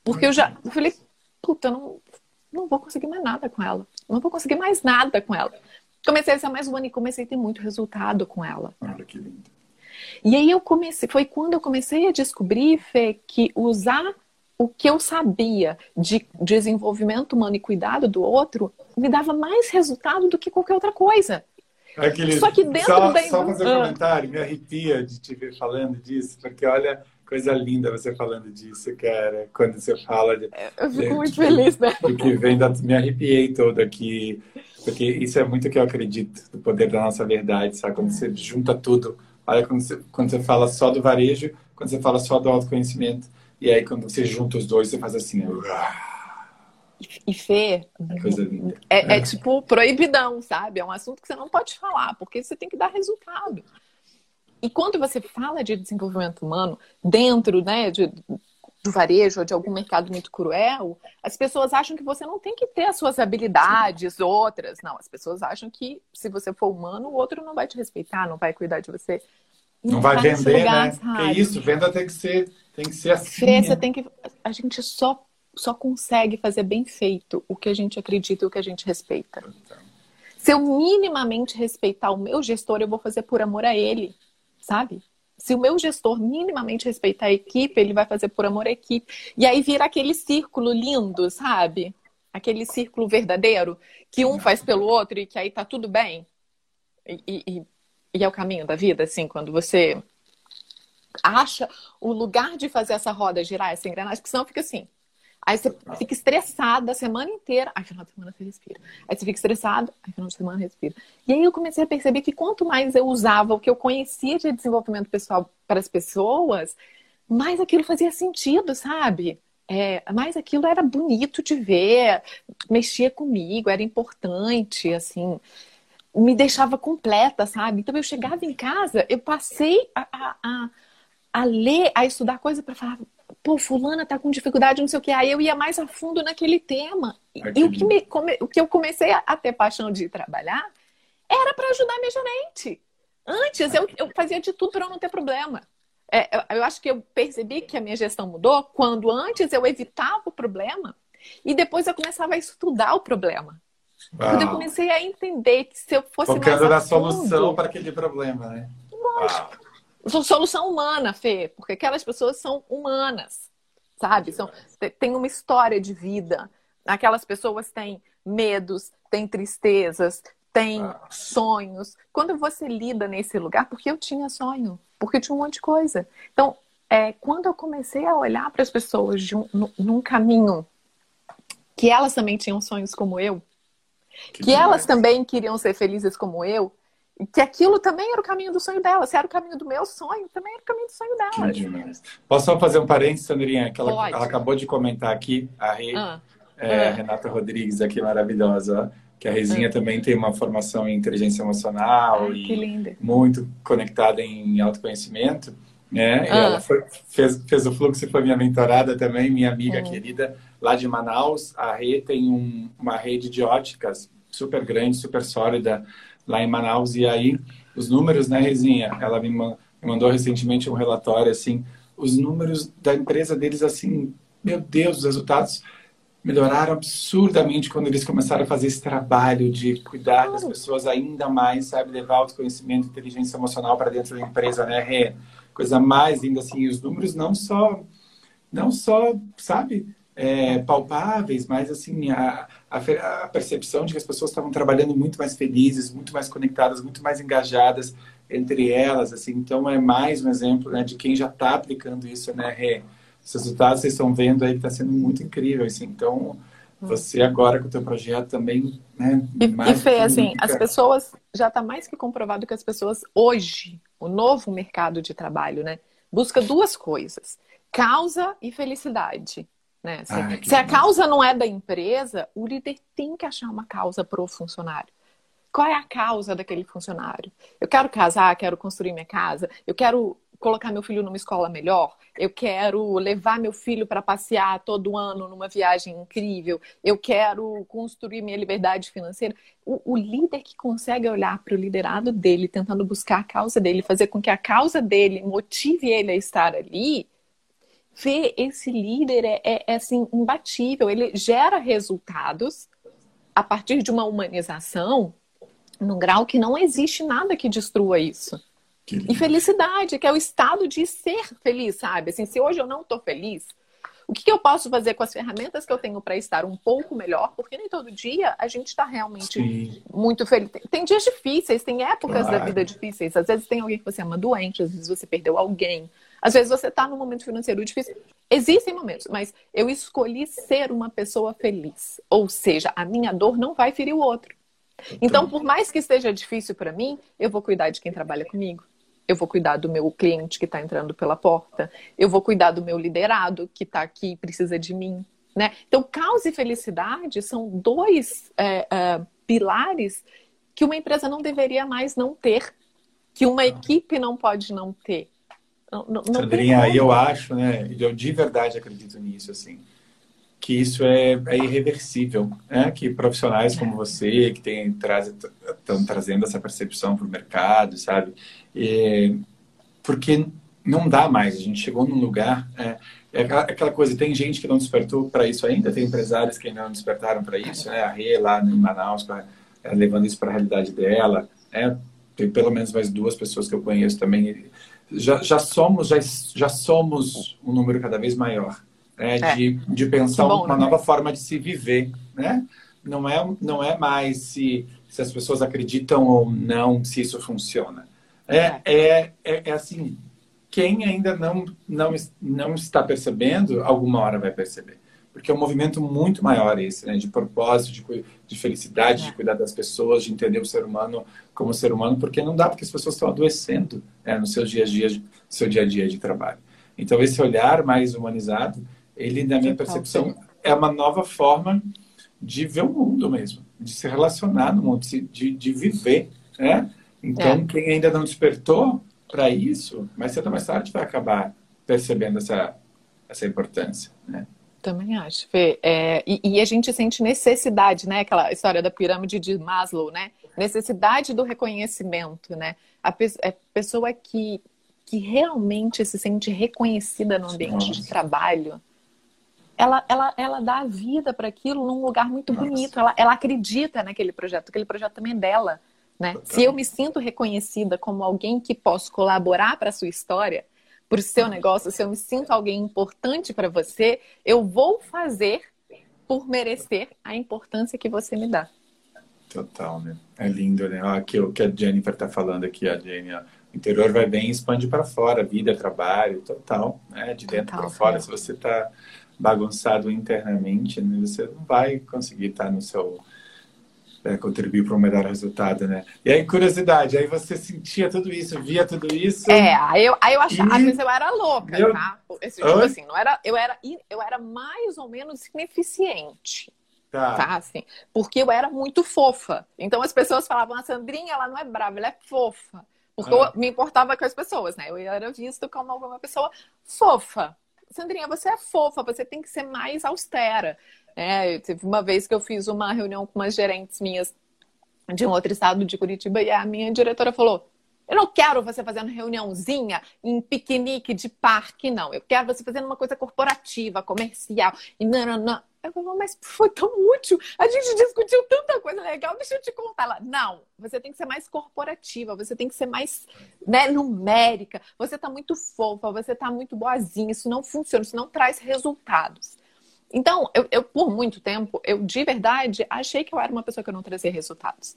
Porque eu já eu falei, puta, eu não, não vou conseguir mais nada com ela. Não vou conseguir mais nada com ela. Comecei a ser mais humana e comecei a ter muito resultado com ela. Olha que lindo. E aí eu comecei, foi quando eu comecei a descobrir, Fê, que usar o que eu sabia de desenvolvimento humano e cuidado do outro me dava mais resultado do que qualquer outra coisa. Aquele, só que dentro só, da... só fazer um comentário, me arrepia de te ver falando disso, porque olha, coisa linda você falando disso, cara, quando você fala de, eu fico de, muito de, feliz, né? Do que vem da, me arrepiei toda aqui, porque isso é muito que eu acredito, do poder da nossa verdade, sabe? Quando você junta tudo, olha quando você, quando você fala só do varejo, quando você fala só do autoconhecimento, e aí, quando você junta os dois, você faz assim. E Fê, linda. É, é, tipo proibidão, sabe? É um assunto que você não pode falar, porque você tem que dar resultado. E quando você fala de desenvolvimento humano dentro né, de, do varejo ou de algum mercado muito cruel, as pessoas acham que você não tem que ter as suas habilidades outras. Não, as pessoas acham que se você for humano, o outro não vai te respeitar, não vai cuidar de você. Não, não vai vender, né? Sabe? Que isso, venda tem que ser, tem que ser assim. Fê, você tem que. A gente só, só consegue fazer bem feito o que a gente acredita e o que a gente respeita. Então. Se eu minimamente respeitar o meu gestor, eu vou fazer por amor a ele, sabe? Se o meu gestor minimamente respeitar a equipe, ele vai fazer por amor à equipe. E aí vira aquele círculo lindo, sabe? Aquele círculo verdadeiro que um faz pelo outro e que aí tá tudo bem. E, e, e é o caminho da vida, assim, quando você acha o lugar de fazer essa roda girar, essa engrenagem, porque senão fica assim. Aí você fica estressado a semana inteira. Aí final de semana você respira. Aí você fica estressado, aí final de semana respira. E aí eu comecei a perceber que quanto mais eu usava o que eu conhecia de desenvolvimento pessoal para as pessoas, mais aquilo fazia sentido, sabe? É, mais aquilo era bonito de ver, mexia comigo, era importante, assim, me deixava completa, sabe? Então eu chegava em casa, eu passei a, a, a, a ler, a estudar coisa para falar, pô, fulana tá com dificuldade, não sei o que. Aí eu ia mais a fundo naquele tema. e o que, me, come, o que eu comecei a, a ter paixão de trabalhar era para ajudar minha gerente. Antes eu, eu fazia de tudo para não ter problema. É, eu, eu acho que eu percebi que a minha gestão mudou quando antes eu evitava o problema e depois eu começava a estudar o problema. Uau. Quando eu comecei a entender que se eu fosse Focando mais a fundo, solução para aquele problema, né? Lógico. Uau solução humana, Fê, porque aquelas pessoas são humanas, sabe? São, tem uma história de vida. Aquelas pessoas têm medos, têm tristezas, têm ah. sonhos. Quando você lida nesse lugar, porque eu tinha sonho, porque tinha um monte de coisa. Então, é, quando eu comecei a olhar para as pessoas um, num caminho que elas também tinham sonhos como eu, que, que elas também queriam ser felizes como eu, que aquilo também era o caminho do sonho dela. Se era o caminho do meu sonho, também era o caminho do sonho dela. Posso só fazer um parênteses, Sandrinha? Que ela, ela, acabou de comentar aqui, a ah. É, ah. Renata Rodrigues, aqui maravilhosa, que a Rezinha ah. também tem uma formação em inteligência emocional e muito conectada em autoconhecimento. Né? ela foi, fez, fez o fluxo e foi minha mentorada também, minha amiga querida, lá de Manaus. A Rê tem um, uma rede de óticas super grande, super sólida lá em Manaus. E aí, os números, né, Rezinha? Ela me mandou recentemente um relatório, assim, os números da empresa deles, assim, meu Deus, os resultados melhoraram absurdamente quando eles começaram a fazer esse trabalho de cuidar das pessoas ainda mais, sabe? Levar autoconhecimento, inteligência emocional para dentro da empresa, né? Rê? Coisa mais linda, assim, os números não só, não só, sabe? É, palpáveis, mas assim, a, a, a percepção de que as pessoas estavam trabalhando muito mais felizes, muito mais conectadas, muito mais engajadas entre elas, assim. Então é mais um exemplo, né, de quem já está aplicando isso, né? Os resultados vocês estão vendo aí que está sendo muito incrível, assim. Então você agora com o teu projeto também, né? E, e Fê, assim, as pessoas já está mais que comprovado que as pessoas hoje, o novo mercado de trabalho, né, busca duas coisas: causa e felicidade. Né? Se, Ai, se a causa não é da empresa, o líder tem que achar uma causa para o funcionário. Qual é a causa daquele funcionário? Eu quero casar, quero construir minha casa, eu quero colocar meu filho numa escola melhor, eu quero levar meu filho para passear todo ano numa viagem incrível, eu quero construir minha liberdade financeira. O, o líder que consegue olhar para o liderado dele, tentando buscar a causa dele, fazer com que a causa dele motive ele a estar ali, ver esse líder é, é, é assim, imbatível. Ele gera resultados a partir de uma humanização num grau que não existe nada que destrua isso. Que e felicidade, que é o estado de ser feliz, sabe? Assim, se hoje eu não estou feliz, o que, que, eu posso fazer com as ferramentas que eu tenho para estar um pouco melhor? Porque nem todo dia a gente está realmente Sim. muito feliz. Tem, dias difíceis, tem épocas claro. da vida difíceis. Às vezes tem alguém que você ama doente, às vezes você perdeu alguém, às vezes você está num momento financeiro difícil. Existem momentos, mas eu escolhi ser uma pessoa feliz. Ou seja, a minha dor não vai ferir o outro. Então, por mais que esteja difícil para mim, eu vou cuidar de quem trabalha comigo. Eu vou cuidar do meu cliente que está entrando pela porta. Eu vou cuidar do meu liderado que está aqui e precisa de mim. Né? Então, causa e felicidade são dois é, é, pilares que uma empresa não deveria mais não ter, que uma equipe não pode não ter. Não, não, Sandrinha, eu acho, né? Eu de verdade acredito nisso, assim, que isso é, é irreversível, né? Que profissionais como você, que tem, traz, estão trazendo essa percepção para o mercado, sabe? E, porque não dá mais. A gente chegou num lugar. É, é aquela coisa, tem gente que não despertou para isso ainda, tem empresários que ainda não despertaram para isso, né? A Rê lá em Manaus, levando isso para a realidade dela. É, tem pelo menos mais duas pessoas que eu conheço também já, já somos já, já somos um número cada vez maior né? é. de, de pensar bom, uma né? nova forma de se viver, né? Não é, não é mais se, se as pessoas acreditam ou não se isso funciona. É, é, é, é, é assim, quem ainda não, não, não está percebendo, alguma hora vai perceber. Porque é um movimento muito maior esse, né? De propósito, de, de felicidade, de é. cuidar das pessoas, de entender o ser humano como ser humano, porque não dá, porque as pessoas estão adoecendo né? no seu dia a dia, seu dia a dia de trabalho. Então, esse olhar mais humanizado, ele, na minha percepção, é uma nova forma de ver o mundo mesmo, de se relacionar no mundo, de, de viver, né? Então, é. quem ainda não despertou para isso, mais cedo ou mais tarde vai acabar percebendo essa, essa importância, né? Também acho, Fê. É, e, e, a gente sente necessidade, né? Aquela história da pirâmide de Maslow, né? Necessidade do reconhecimento, né? A, pe a pessoa que, que realmente se sente reconhecida no ambiente Nossa. de trabalho, ela, ela, ela dá a vida para aquilo num lugar muito Nossa. bonito. Ela, ela acredita naquele projeto, aquele projeto também é dela. Né? Se eu me sinto reconhecida como alguém que posso colaborar para a sua história, para o seu negócio, se eu me sinto alguém importante para você, eu vou fazer por merecer a importância que você me dá. Total, né? É lindo, né? Aqui o que a Jennifer está falando aqui, a Jenny, ó. o interior vai bem expande para fora, vida, trabalho, total, né? De dentro para fora, é. se você está bagunçado internamente, né? você não vai conseguir estar tá no seu é, contribuir para um melhor resultado, né? E aí, curiosidade, aí você sentia tudo isso, via tudo isso. É, aí eu, aí eu achava, e... às vezes eu era louca, eu... tá? Esse, tipo assim, não era, eu, era, eu era mais ou menos ineficiente. Tá. tá. Assim, porque eu era muito fofa. Então as pessoas falavam, a Sandrinha, ela não é brava, ela é fofa. Porque ah. eu me importava com as pessoas, né? Eu era visto como uma pessoa fofa. Sandrinha, você é fofa, você tem que ser mais austera. É, teve uma vez que eu fiz uma reunião com umas gerentes minhas de um outro estado de Curitiba e a minha diretora falou: Eu não quero você fazendo reuniãozinha em piquenique de parque, não. Eu quero você fazendo uma coisa corporativa, comercial. E não. Eu falei, mas foi tão útil. A gente discutiu tanta coisa legal, deixa eu te contar. Ela, não, você tem que ser mais corporativa, você tem que ser mais né, numérica. Você está muito fofa, você está muito boazinha. Isso não funciona, isso não traz resultados. Então, eu, eu, por muito tempo, eu de verdade achei que eu era uma pessoa que não trazia resultados.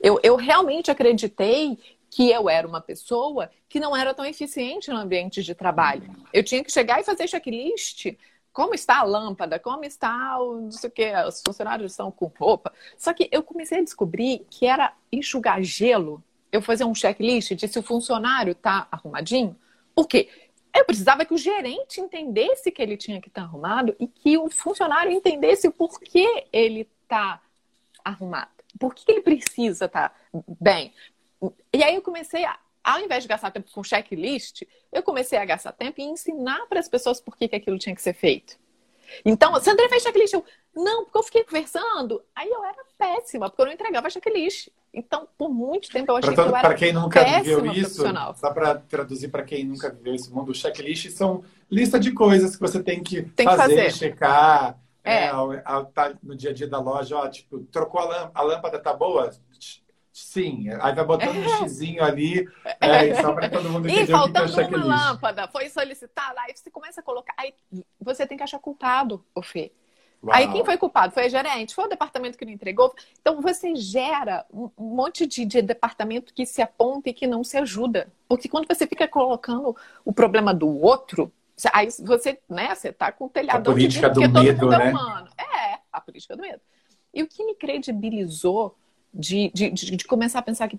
Eu, eu realmente acreditei que eu era uma pessoa que não era tão eficiente no ambiente de trabalho. Eu tinha que chegar e fazer checklist. Como está a lâmpada? Como está o não sei o que? Os funcionários estão com roupa. Só que eu comecei a descobrir que era enxugar gelo. Eu fazer um checklist de se o funcionário está arrumadinho. Por quê? Eu precisava que o gerente entendesse que ele tinha que estar tá arrumado e que o funcionário entendesse o porquê ele está arrumado. Por que ele precisa estar tá bem? E aí eu comecei a, ao invés de gastar tempo com checklist, eu comecei a gastar tempo e ensinar para as pessoas por que, que aquilo tinha que ser feito. Então, Sandra fez checklist. Eu, não, porque eu fiquei conversando. Aí eu era péssima, porque eu não entregava checklist. Então, por muito tempo eu achei pra, que eu era Para quem nunca viveu isso, só para traduzir para quem nunca viveu esse mundo, checklist são lista de coisas que você tem que, tem fazer, que fazer, checar. É. É, tá no dia a dia da loja, ó, tipo, trocou a lâmpada, a lâmpada tá boa? Sim, aí vai botando é. um xizinho ali, é, só para todo mundo entender e faltando que é uma lâmpada, foi solicitada, aí você começa a colocar, aí você tem que achar culpado, o Fê. Uau. Aí quem foi culpado? Foi a gerente? Foi o departamento que não entregou? Então você gera um monte de, de, departamento que se aponta e que não se ajuda. Porque quando você fica colocando o problema do outro, aí você, né, você tá com o telhadão a política de do medo, é né? humano. É, a política do medo. E o que me credibilizou de, de, de, de começar a pensar que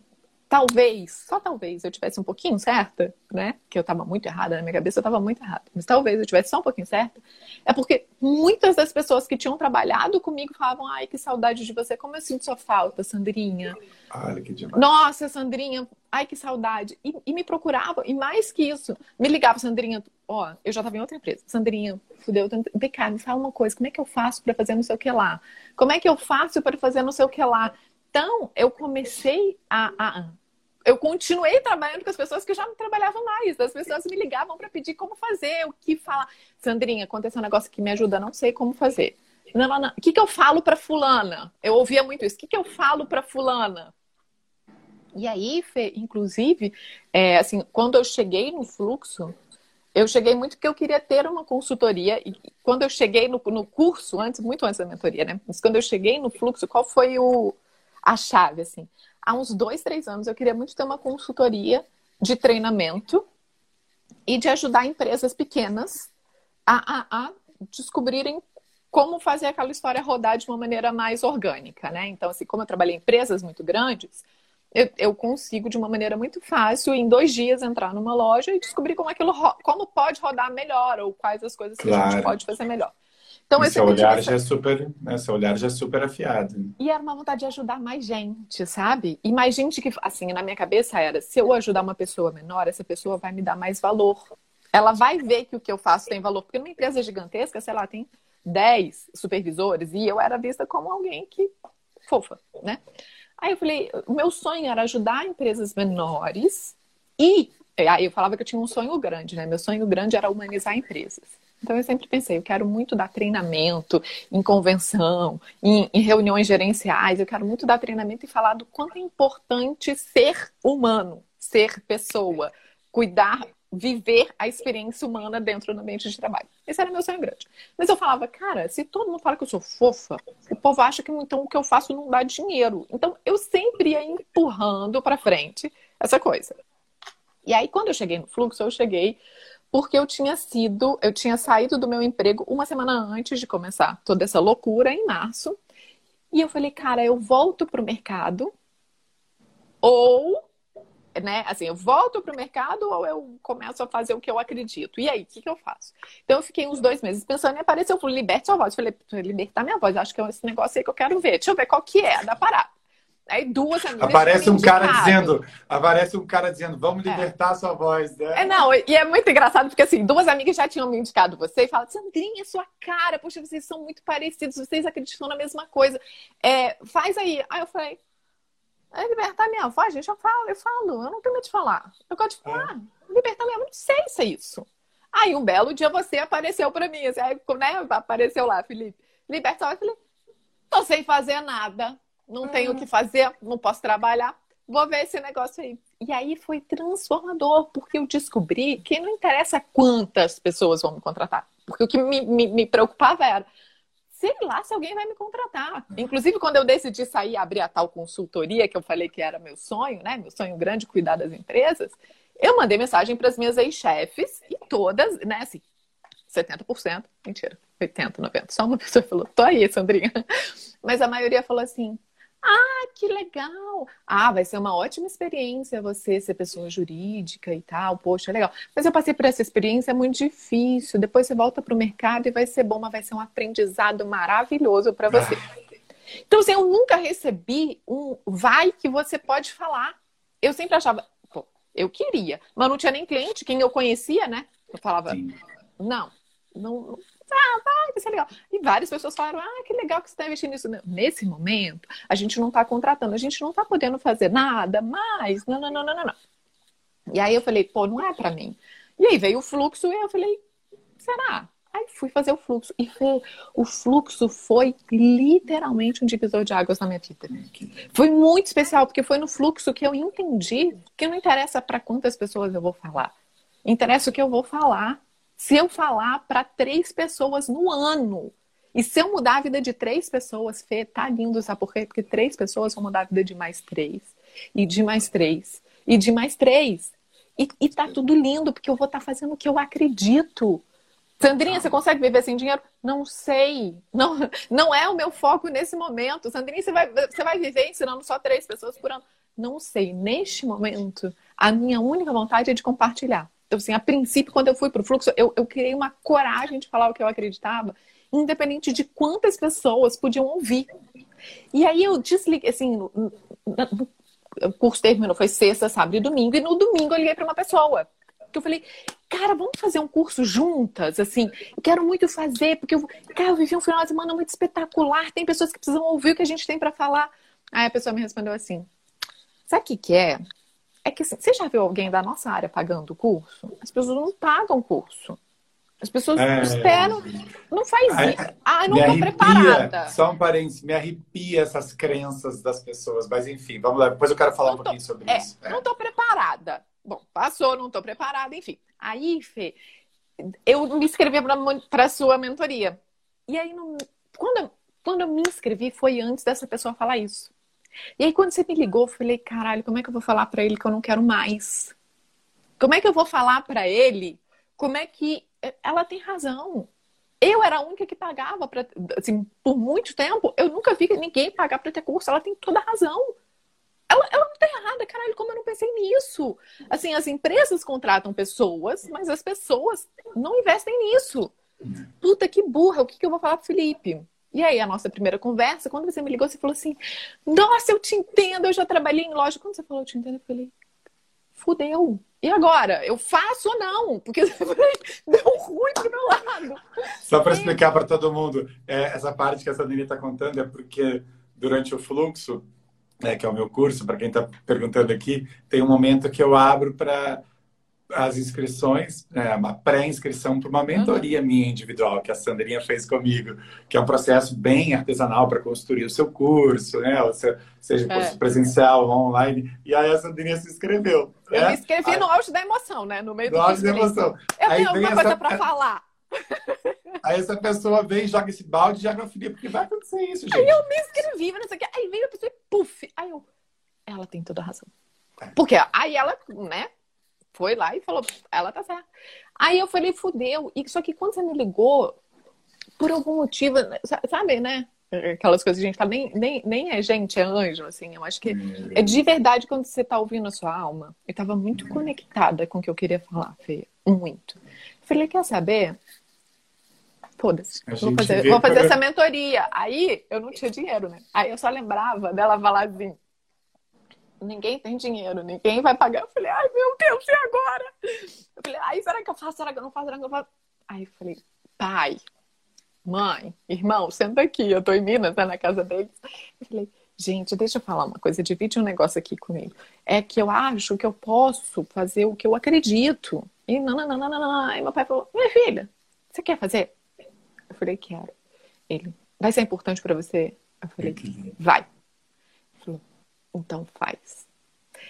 talvez, só talvez, eu tivesse um pouquinho certa, né? Que eu estava muito errada na minha cabeça, eu estava muito errada. Mas talvez eu tivesse só um pouquinho certa. É porque muitas das pessoas que tinham trabalhado comigo falavam: ai, que saudade de você, como eu sinto sua falta, Sandrinha. Olha que demais. Nossa, Sandrinha, ai, que saudade. E, e me procuravam, e mais que isso, me ligava, Sandrinha, ó, eu já estava em outra empresa. Sandrinha, fudeu, vem cá, me fala uma coisa, como é que eu faço para fazer não sei o que lá? Como é que eu faço para fazer não sei o que lá? Então, eu comecei a, a eu continuei trabalhando com as pessoas que já não trabalhavam mais. As pessoas me ligavam para pedir como fazer, o que falar. Sandrinha, aconteceu um negócio que me ajuda, não sei como fazer. Não, não, não. O que, que eu falo para fulana? Eu ouvia muito isso. O que, que eu falo para fulana? E aí, Fê, inclusive, é, assim, quando eu cheguei no fluxo, eu cheguei muito porque eu queria ter uma consultoria. E quando eu cheguei no, no curso, antes, muito antes da mentoria, né? Mas quando eu cheguei no fluxo, qual foi o, a chave, assim? Há uns dois, três anos, eu queria muito ter uma consultoria de treinamento e de ajudar empresas pequenas a, a, a descobrirem como fazer aquela história rodar de uma maneira mais orgânica, né? Então, assim, como eu trabalhei em empresas muito grandes, eu, eu, consigo de uma maneira muito fácil, em dois dias, entrar numa loja e descobrir como aquilo como pode rodar melhor ou quais as coisas claro. que a gente pode fazer melhor. Então, esse olhar essa... já é super, né? seu olhar já é super afiado. E era uma vontade de ajudar mais gente, sabe? E mais gente que, assim, na minha cabeça era, se eu ajudar uma pessoa menor, essa pessoa vai me dar mais valor. Ela vai ver que o que eu faço tem valor, porque numa empresa gigantesca, sei lá, tem 10 supervisores e eu era vista como alguém que fofa, né? Aí eu falei, o meu sonho era ajudar empresas menores e aí eu falava que eu tinha um sonho grande, né? Meu sonho grande era humanizar empresas. Então eu sempre pensei, eu quero muito dar treinamento em convenção, em, em, reuniões gerenciais, eu quero muito dar treinamento e falar do quanto é importante ser humano, ser pessoa, cuidar, viver a experiência humana dentro do ambiente de trabalho. Esse era meu sonho grande. Mas eu falava, cara, se todo mundo fala que eu sou fofa, o povo acha que então o que eu faço não dá dinheiro. Então eu sempre ia empurrando para frente essa coisa. E aí quando eu cheguei no fluxo, eu cheguei porque eu tinha sido, eu tinha saído do meu emprego uma semana antes de começar toda essa loucura em março. E eu falei, cara, eu volto pro mercado ou né? Assim, eu volto para o mercado ou eu começo a fazer o que eu acredito? E aí, o que, que eu faço? Então, eu fiquei uns dois meses pensando e apareceu, eu falei, liberte sua voz. Eu falei, libertar minha voz, acho que é esse negócio aí que eu quero ver. Deixa eu ver qual que é, da parada. Aí duas amigas. Aparece um cara dizendo, aparece um cara dizendo, vamos é. libertar é. sua voz. Né? É, não, e é muito engraçado, porque assim, duas amigas já tinham me indicado você e falam, Sandrinha, sua cara, poxa, vocês são muito parecidos, vocês acreditam na mesma coisa. É, faz aí. Aí eu falei, é libertar minha voz, gente, eu falo, eu falo, eu não tenho medo de falar. Eu gosto de falar, é. libertar minha voz, não sei se é isso. Aí um belo dia você apareceu para mim, assim, aí, né, apareceu lá, Felipe, liberta a voz, eu falei, tô sem fazer nada, não tenho o que fazer, não posso trabalhar, vou ver esse negócio aí. E aí foi transformador, porque eu descobri que não interessa quantas pessoas vão me contratar, porque o que me, me, me preocupava era sei lá se alguém vai me contratar. Inclusive, quando eu decidi sair e abrir a tal consultoria, que eu falei que era meu sonho, né? Meu sonho grande, cuidar das empresas, eu mandei mensagem para as minhas ex-chefes e todas, né, assim, 70%, mentira, 80%, 90%. Só uma pessoa falou, tô aí, Sandrinha. Mas a maioria falou assim, ah, que legal! Ah, vai ser uma ótima experiência você ser pessoa jurídica e tal. Poxa, legal. Mas eu passei por essa experiência, é muito difícil. Depois você volta para o mercado e vai ser bom, mas vai ser um aprendizado maravilhoso para você. Então, assim, eu nunca recebi um vai que você pode falar. Eu sempre achava, pô, eu queria, mas não tinha nem cliente, quem eu conhecia, né? Eu falava, Sim. não, não, ah, vai ser legal. E várias pessoas falaram, ah, que legal que você está investindo nisso. Nesse momento, a gente não está contratando, a gente não está podendo fazer nada mais. Não, não, não, não, não. E aí eu falei, pô, não é para mim. E aí veio o fluxo e eu falei, será? Aí fui fazer o fluxo. E foi, o fluxo foi literalmente um divisor de águas na minha vida. Foi muito especial, porque foi no fluxo que eu entendi que não interessa para quantas pessoas eu vou falar. Interessa o que eu vou falar se eu falar para três pessoas no ano, e se eu mudar a vida de três pessoas, Fê, tá lindo, sabe por quê? Porque três pessoas vão mudar a vida de mais três, e de mais três, e de mais três. E, e tá tudo lindo, porque eu vou estar tá fazendo o que eu acredito. Sandrinha, você consegue viver sem dinheiro? Não sei. Não, não é o meu foco nesse momento. Sandrinha, você vai, você vai viver ensinando só três pessoas por ano? Não sei. Neste momento, a minha única vontade é de compartilhar assim, a princípio, quando eu fui para o fluxo, eu, eu criei uma coragem de falar o que eu acreditava, independente de quantas pessoas podiam ouvir. E aí eu desliguei, assim, o curso terminou, foi sexta, sábado e domingo, e no domingo eu liguei para uma pessoa. Que eu falei, cara, vamos fazer um curso juntas, assim, eu quero muito fazer, porque eu, cara, eu vivi um final de semana muito espetacular, tem pessoas que precisam ouvir o que a gente tem para falar. Aí a pessoa me respondeu assim, sabe o que que é? É que assim, você já viu alguém da nossa área pagando o curso? As pessoas não pagam o curso. As pessoas é... esperam. Não faz isso. Ah, não estou preparada. Só um parênteses, me arrepia essas crenças das pessoas. Mas enfim, vamos lá. Depois eu quero falar não um pouquinho sobre é, isso. É. Não estou preparada. Bom, passou, não estou preparada, enfim. Aí, Fê, eu me inscrevi para a sua mentoria. E aí, não, quando, quando eu me inscrevi, foi antes dessa pessoa falar isso. E aí, quando você me ligou, eu falei, caralho, como é que eu vou falar para ele que eu não quero mais? Como é que eu vou falar para ele como é que ela tem razão? Eu era a única que pagava para, assim, por muito tempo, eu nunca vi ninguém pagar para ter curso. Ela tem toda a razão. Ela, ela não tá errada, caralho, como eu não pensei nisso? Assim, as empresas contratam pessoas, mas as pessoas não investem nisso. Puta que burra, o que, que eu vou falar pro Felipe? E aí, a nossa primeira conversa, quando você me ligou, você falou assim: Nossa, eu te entendo, eu já trabalhei em loja. Quando você falou, eu te entendo, eu falei: Fudeu. E agora? Eu faço ou não? Porque deu ruim pro meu lado. Só para explicar para todo mundo, é, essa parte que a Sandrine está contando é porque durante o fluxo, né, que é o meu curso, para quem está perguntando aqui, tem um momento que eu abro para as inscrições, né, uma pré-inscrição para uma mentoria uhum. minha individual, que a Sandrinha fez comigo, que é um processo bem artesanal para construir o seu curso, né? O seu, seja é. curso presencial ou online. E aí a Sandrinha se inscreveu. Eu né? me inscrevi aí, no auge da emoção, né? No meio do No auge da emoção. Eu aí tenho alguma coisa para falar. Aí essa pessoa vem, joga esse balde de água fria, porque vai acontecer isso, gente. Aí eu me inscrevi, não sei o que. Aí veio a pessoa e puf. Aí eu, ela tem toda a razão. É. Porque aí ela, né, foi lá e falou, ela tá certa. Aí eu falei, fudeu. E, só que quando você me ligou, por algum motivo, sabe, né? Aquelas coisas que a gente fala, nem, nem, nem é gente, é anjo, assim. Eu acho que é de verdade quando você tá ouvindo a sua alma. Eu tava muito conectada com o que eu queria falar, Fê. Muito. Eu falei, quer saber? Foda-se. Vou fazer, vou fazer essa mentoria. Aí eu não tinha dinheiro, né? Aí eu só lembrava dela falar assim: ninguém tem dinheiro, ninguém vai pagar. Eu falei, ai meu Deus, e agora? Eu falei, ai, será que eu faço? Será que eu não faço? Será que eu faço? Aí eu falei, pai, mãe, irmão, senta aqui, eu tô em Minas, tá na casa deles. Eu falei, gente, deixa eu falar uma coisa, divide um negócio aqui comigo. É que eu acho que eu posso fazer o que eu acredito. E não, não, não, não, não, não. Aí meu pai falou, minha filha, você quer fazer? Eu falei, quero. Ele, vai ser importante para você? Eu falei, vai. Então faz.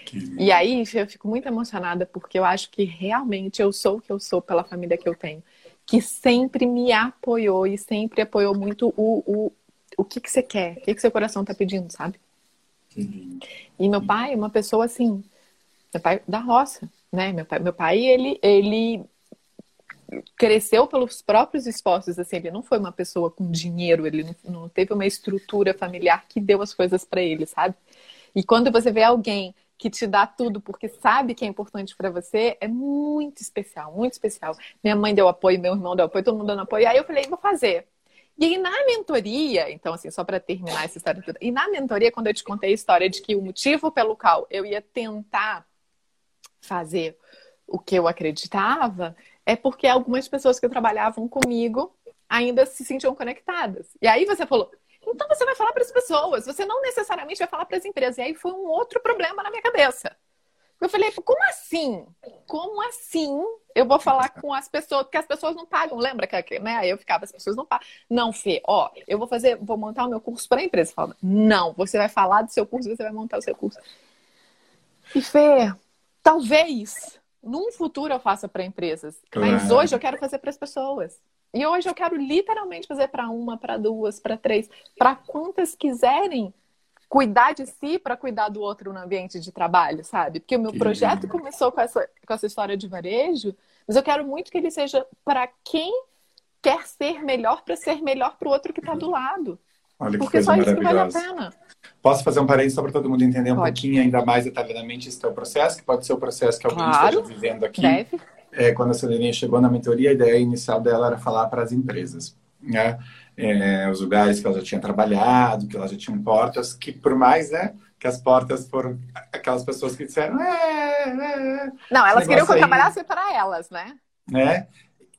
Que... E aí eu fico muito emocionada porque eu acho que realmente eu sou o que eu sou pela família que eu tenho, que sempre me apoiou e sempre apoiou muito o, o, o que, que você quer, o que, que seu coração tá pedindo, sabe? E meu pai, uma pessoa assim, meu pai da roça, né? Meu pai, meu pai ele, ele cresceu pelos próprios esforços, assim, ele não foi uma pessoa com dinheiro, ele não, não teve uma estrutura familiar que deu as coisas para ele, sabe? E quando você vê alguém que te dá tudo porque sabe que é importante para você, é muito especial, muito especial. Minha mãe deu apoio, meu irmão deu apoio, todo mundo dando apoio. Aí eu falei, vou fazer. E aí na mentoria, então assim, só para terminar essa história toda. E na mentoria, quando eu te contei a história de que o motivo pelo qual eu ia tentar fazer o que eu acreditava, é porque algumas pessoas que trabalhavam comigo ainda se sentiam conectadas. E aí você falou, então você vai falar para as pessoas, você não necessariamente vai falar para as empresas. E aí foi um outro problema na minha cabeça. Eu falei, como assim? Como assim eu vou falar com as pessoas? Porque as pessoas não pagam. Lembra que né? Eu ficava, as pessoas não pagam. Não, Fê, ó, eu vou fazer, vou montar o meu curso para a empresa. Fala, não, você vai falar do seu curso, você vai montar o seu curso. E Fê, talvez num futuro eu faça para empresas, claro. mas hoje eu quero fazer para as pessoas. E hoje eu quero literalmente fazer para uma, para duas, para três, para quantas quiserem cuidar de si para cuidar do outro no ambiente de trabalho, sabe? Porque o meu projeto começou com essa, com essa história de varejo, mas eu quero muito que ele seja para quem quer ser melhor para ser melhor para o outro que está do lado. Olha que Porque só isso que vale a pena. Posso fazer um parênteses só para todo mundo entender um pode. pouquinho ainda mais detalhadamente esse teu processo, que pode ser o processo que alguém claro, esteja vivendo aqui. Deve é, quando a Celeirinha chegou na mentoria, a ideia inicial dela era falar para as empresas, né? É, os lugares que ela já tinha trabalhado, que ela já tinha portas, que por mais, né, que as portas foram aquelas pessoas que disseram, é, é, Não, elas queriam que eu trabalhasse para elas, né? Né?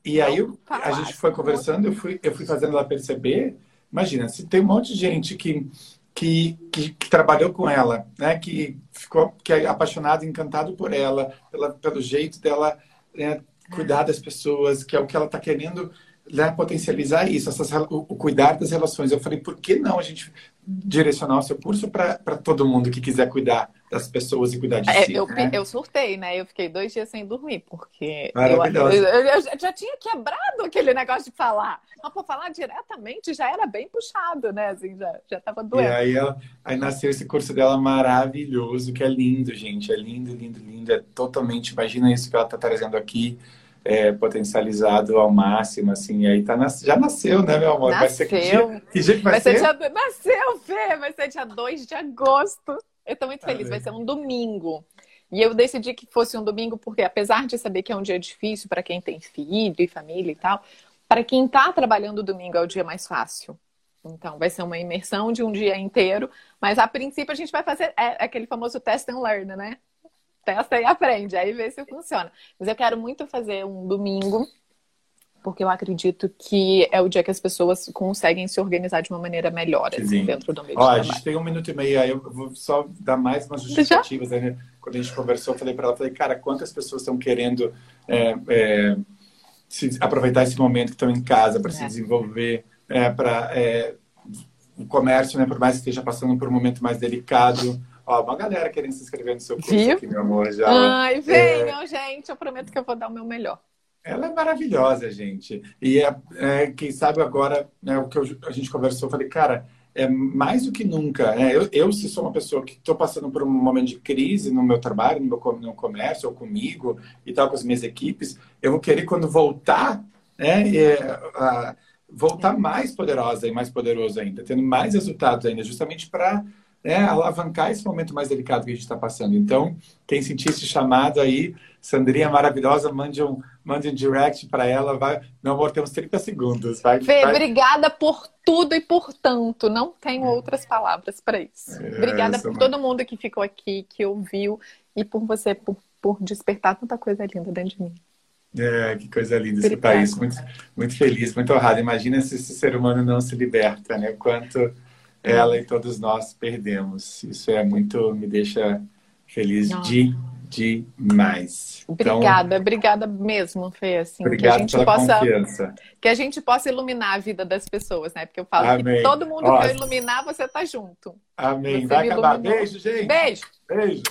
E aí a gente foi conversando, eu fui, eu fui fazendo ela perceber, imagina, se tem um monte de gente que que, que, que, trabalhou com ela, né? Que ficou que é apaixonado, encantado por ela, pela, pelo jeito dela é, cuidar das pessoas, que é o que ela está querendo né, potencializar isso, essas, o, o, cuidar das relações. Eu falei, por que não a gente direcionar o seu curso para todo mundo que quiser cuidar das pessoas e cuidar de é, si? Eu, né? eu surtei, né? Eu fiquei dois dias sem dormir, porque eu, eu, eu, já tinha quebrado aquele negócio de falar. Mas por falar diretamente já era bem puxado, né? Assim, já, já tava doendo. E aí, ela, aí nasceu esse curso dela maravilhoso, que é lindo, gente. É lindo, lindo, lindo. É totalmente, imagina isso que ela está trazendo aqui é, potencializado ao máximo, assim, e aí tá nas... já nasceu, né, meu amor? Nasceu. Vai ser que dia, que dia que vai, vai ser? ser? Dia... Nasceu, Fê! Vai ser dia 2 de agosto. Eu tô muito feliz, vai ser um domingo. E eu decidi que fosse um domingo porque, apesar de saber que é um dia difícil para quem tem filho e família e tal, para quem tá trabalhando domingo é o dia mais fácil. Então, vai ser uma imersão de um dia inteiro, mas a princípio a gente vai fazer é, aquele famoso test and learn, né? Testa e aprende, aí vê se funciona. Mas eu quero muito fazer um domingo, porque eu acredito que é o dia que as pessoas conseguem se organizar de uma maneira melhor assim, dentro do meio Ó, A gente tem um minuto e meio aí, eu vou só dar mais umas justificativas. Né? Quando a gente conversou, eu falei para ela, falei, cara, quantas pessoas estão querendo é, é, se, aproveitar esse momento que estão em casa para é. se desenvolver, é, para é, o comércio, né, por mais que esteja passando por um momento mais delicado, Ó, uma galera querendo se inscrever no seu curso Viu? aqui, meu amor. Já. Ai, venham, é... gente. Eu prometo que eu vou dar o meu melhor. Ela é maravilhosa, gente. E é, é quem sabe agora, né, o que eu, a gente conversou, eu falei, cara, é mais do que nunca. Né? Eu, eu, se sou uma pessoa que estou passando por um momento de crise no meu trabalho, no meu no comércio, ou comigo e tal, com as minhas equipes, eu vou querer, quando voltar, né, é, a, voltar mais poderosa e mais poderoso ainda, tendo mais resultados ainda, justamente para né, alavancar esse momento mais delicado que a gente está passando. Então, quem sentir esse chamado aí, Sandrinha maravilhosa, mande um, mande um direct para ela. Vai, meu amor, temos 30 segundos. Vai, Fê, vai... obrigada por tudo e por tanto. Não tenho outras palavras para isso. É, obrigada por todo mundo que ficou aqui, que ouviu e por você, por, por despertar tanta coisa linda dentro de mim. É, que coisa linda escutar isso. Muito, muito feliz, muito honrado. Imagina se esse ser humano não se liberta, né? Quanto ela e todos nós perdemos. Isso é muito, me deixa feliz de demais. Obrigada, então, obrigada mesmo, Fê. Assim, obrigado que a gente pela possa, confiança. Que a gente possa iluminar a vida das pessoas, né? Porque eu falo Amém. que todo mundo Nossa. que eu iluminar, você tá junto. Amém. Você Vai acabar. Iluminou. Beijo, gente. Beijo. Beijo.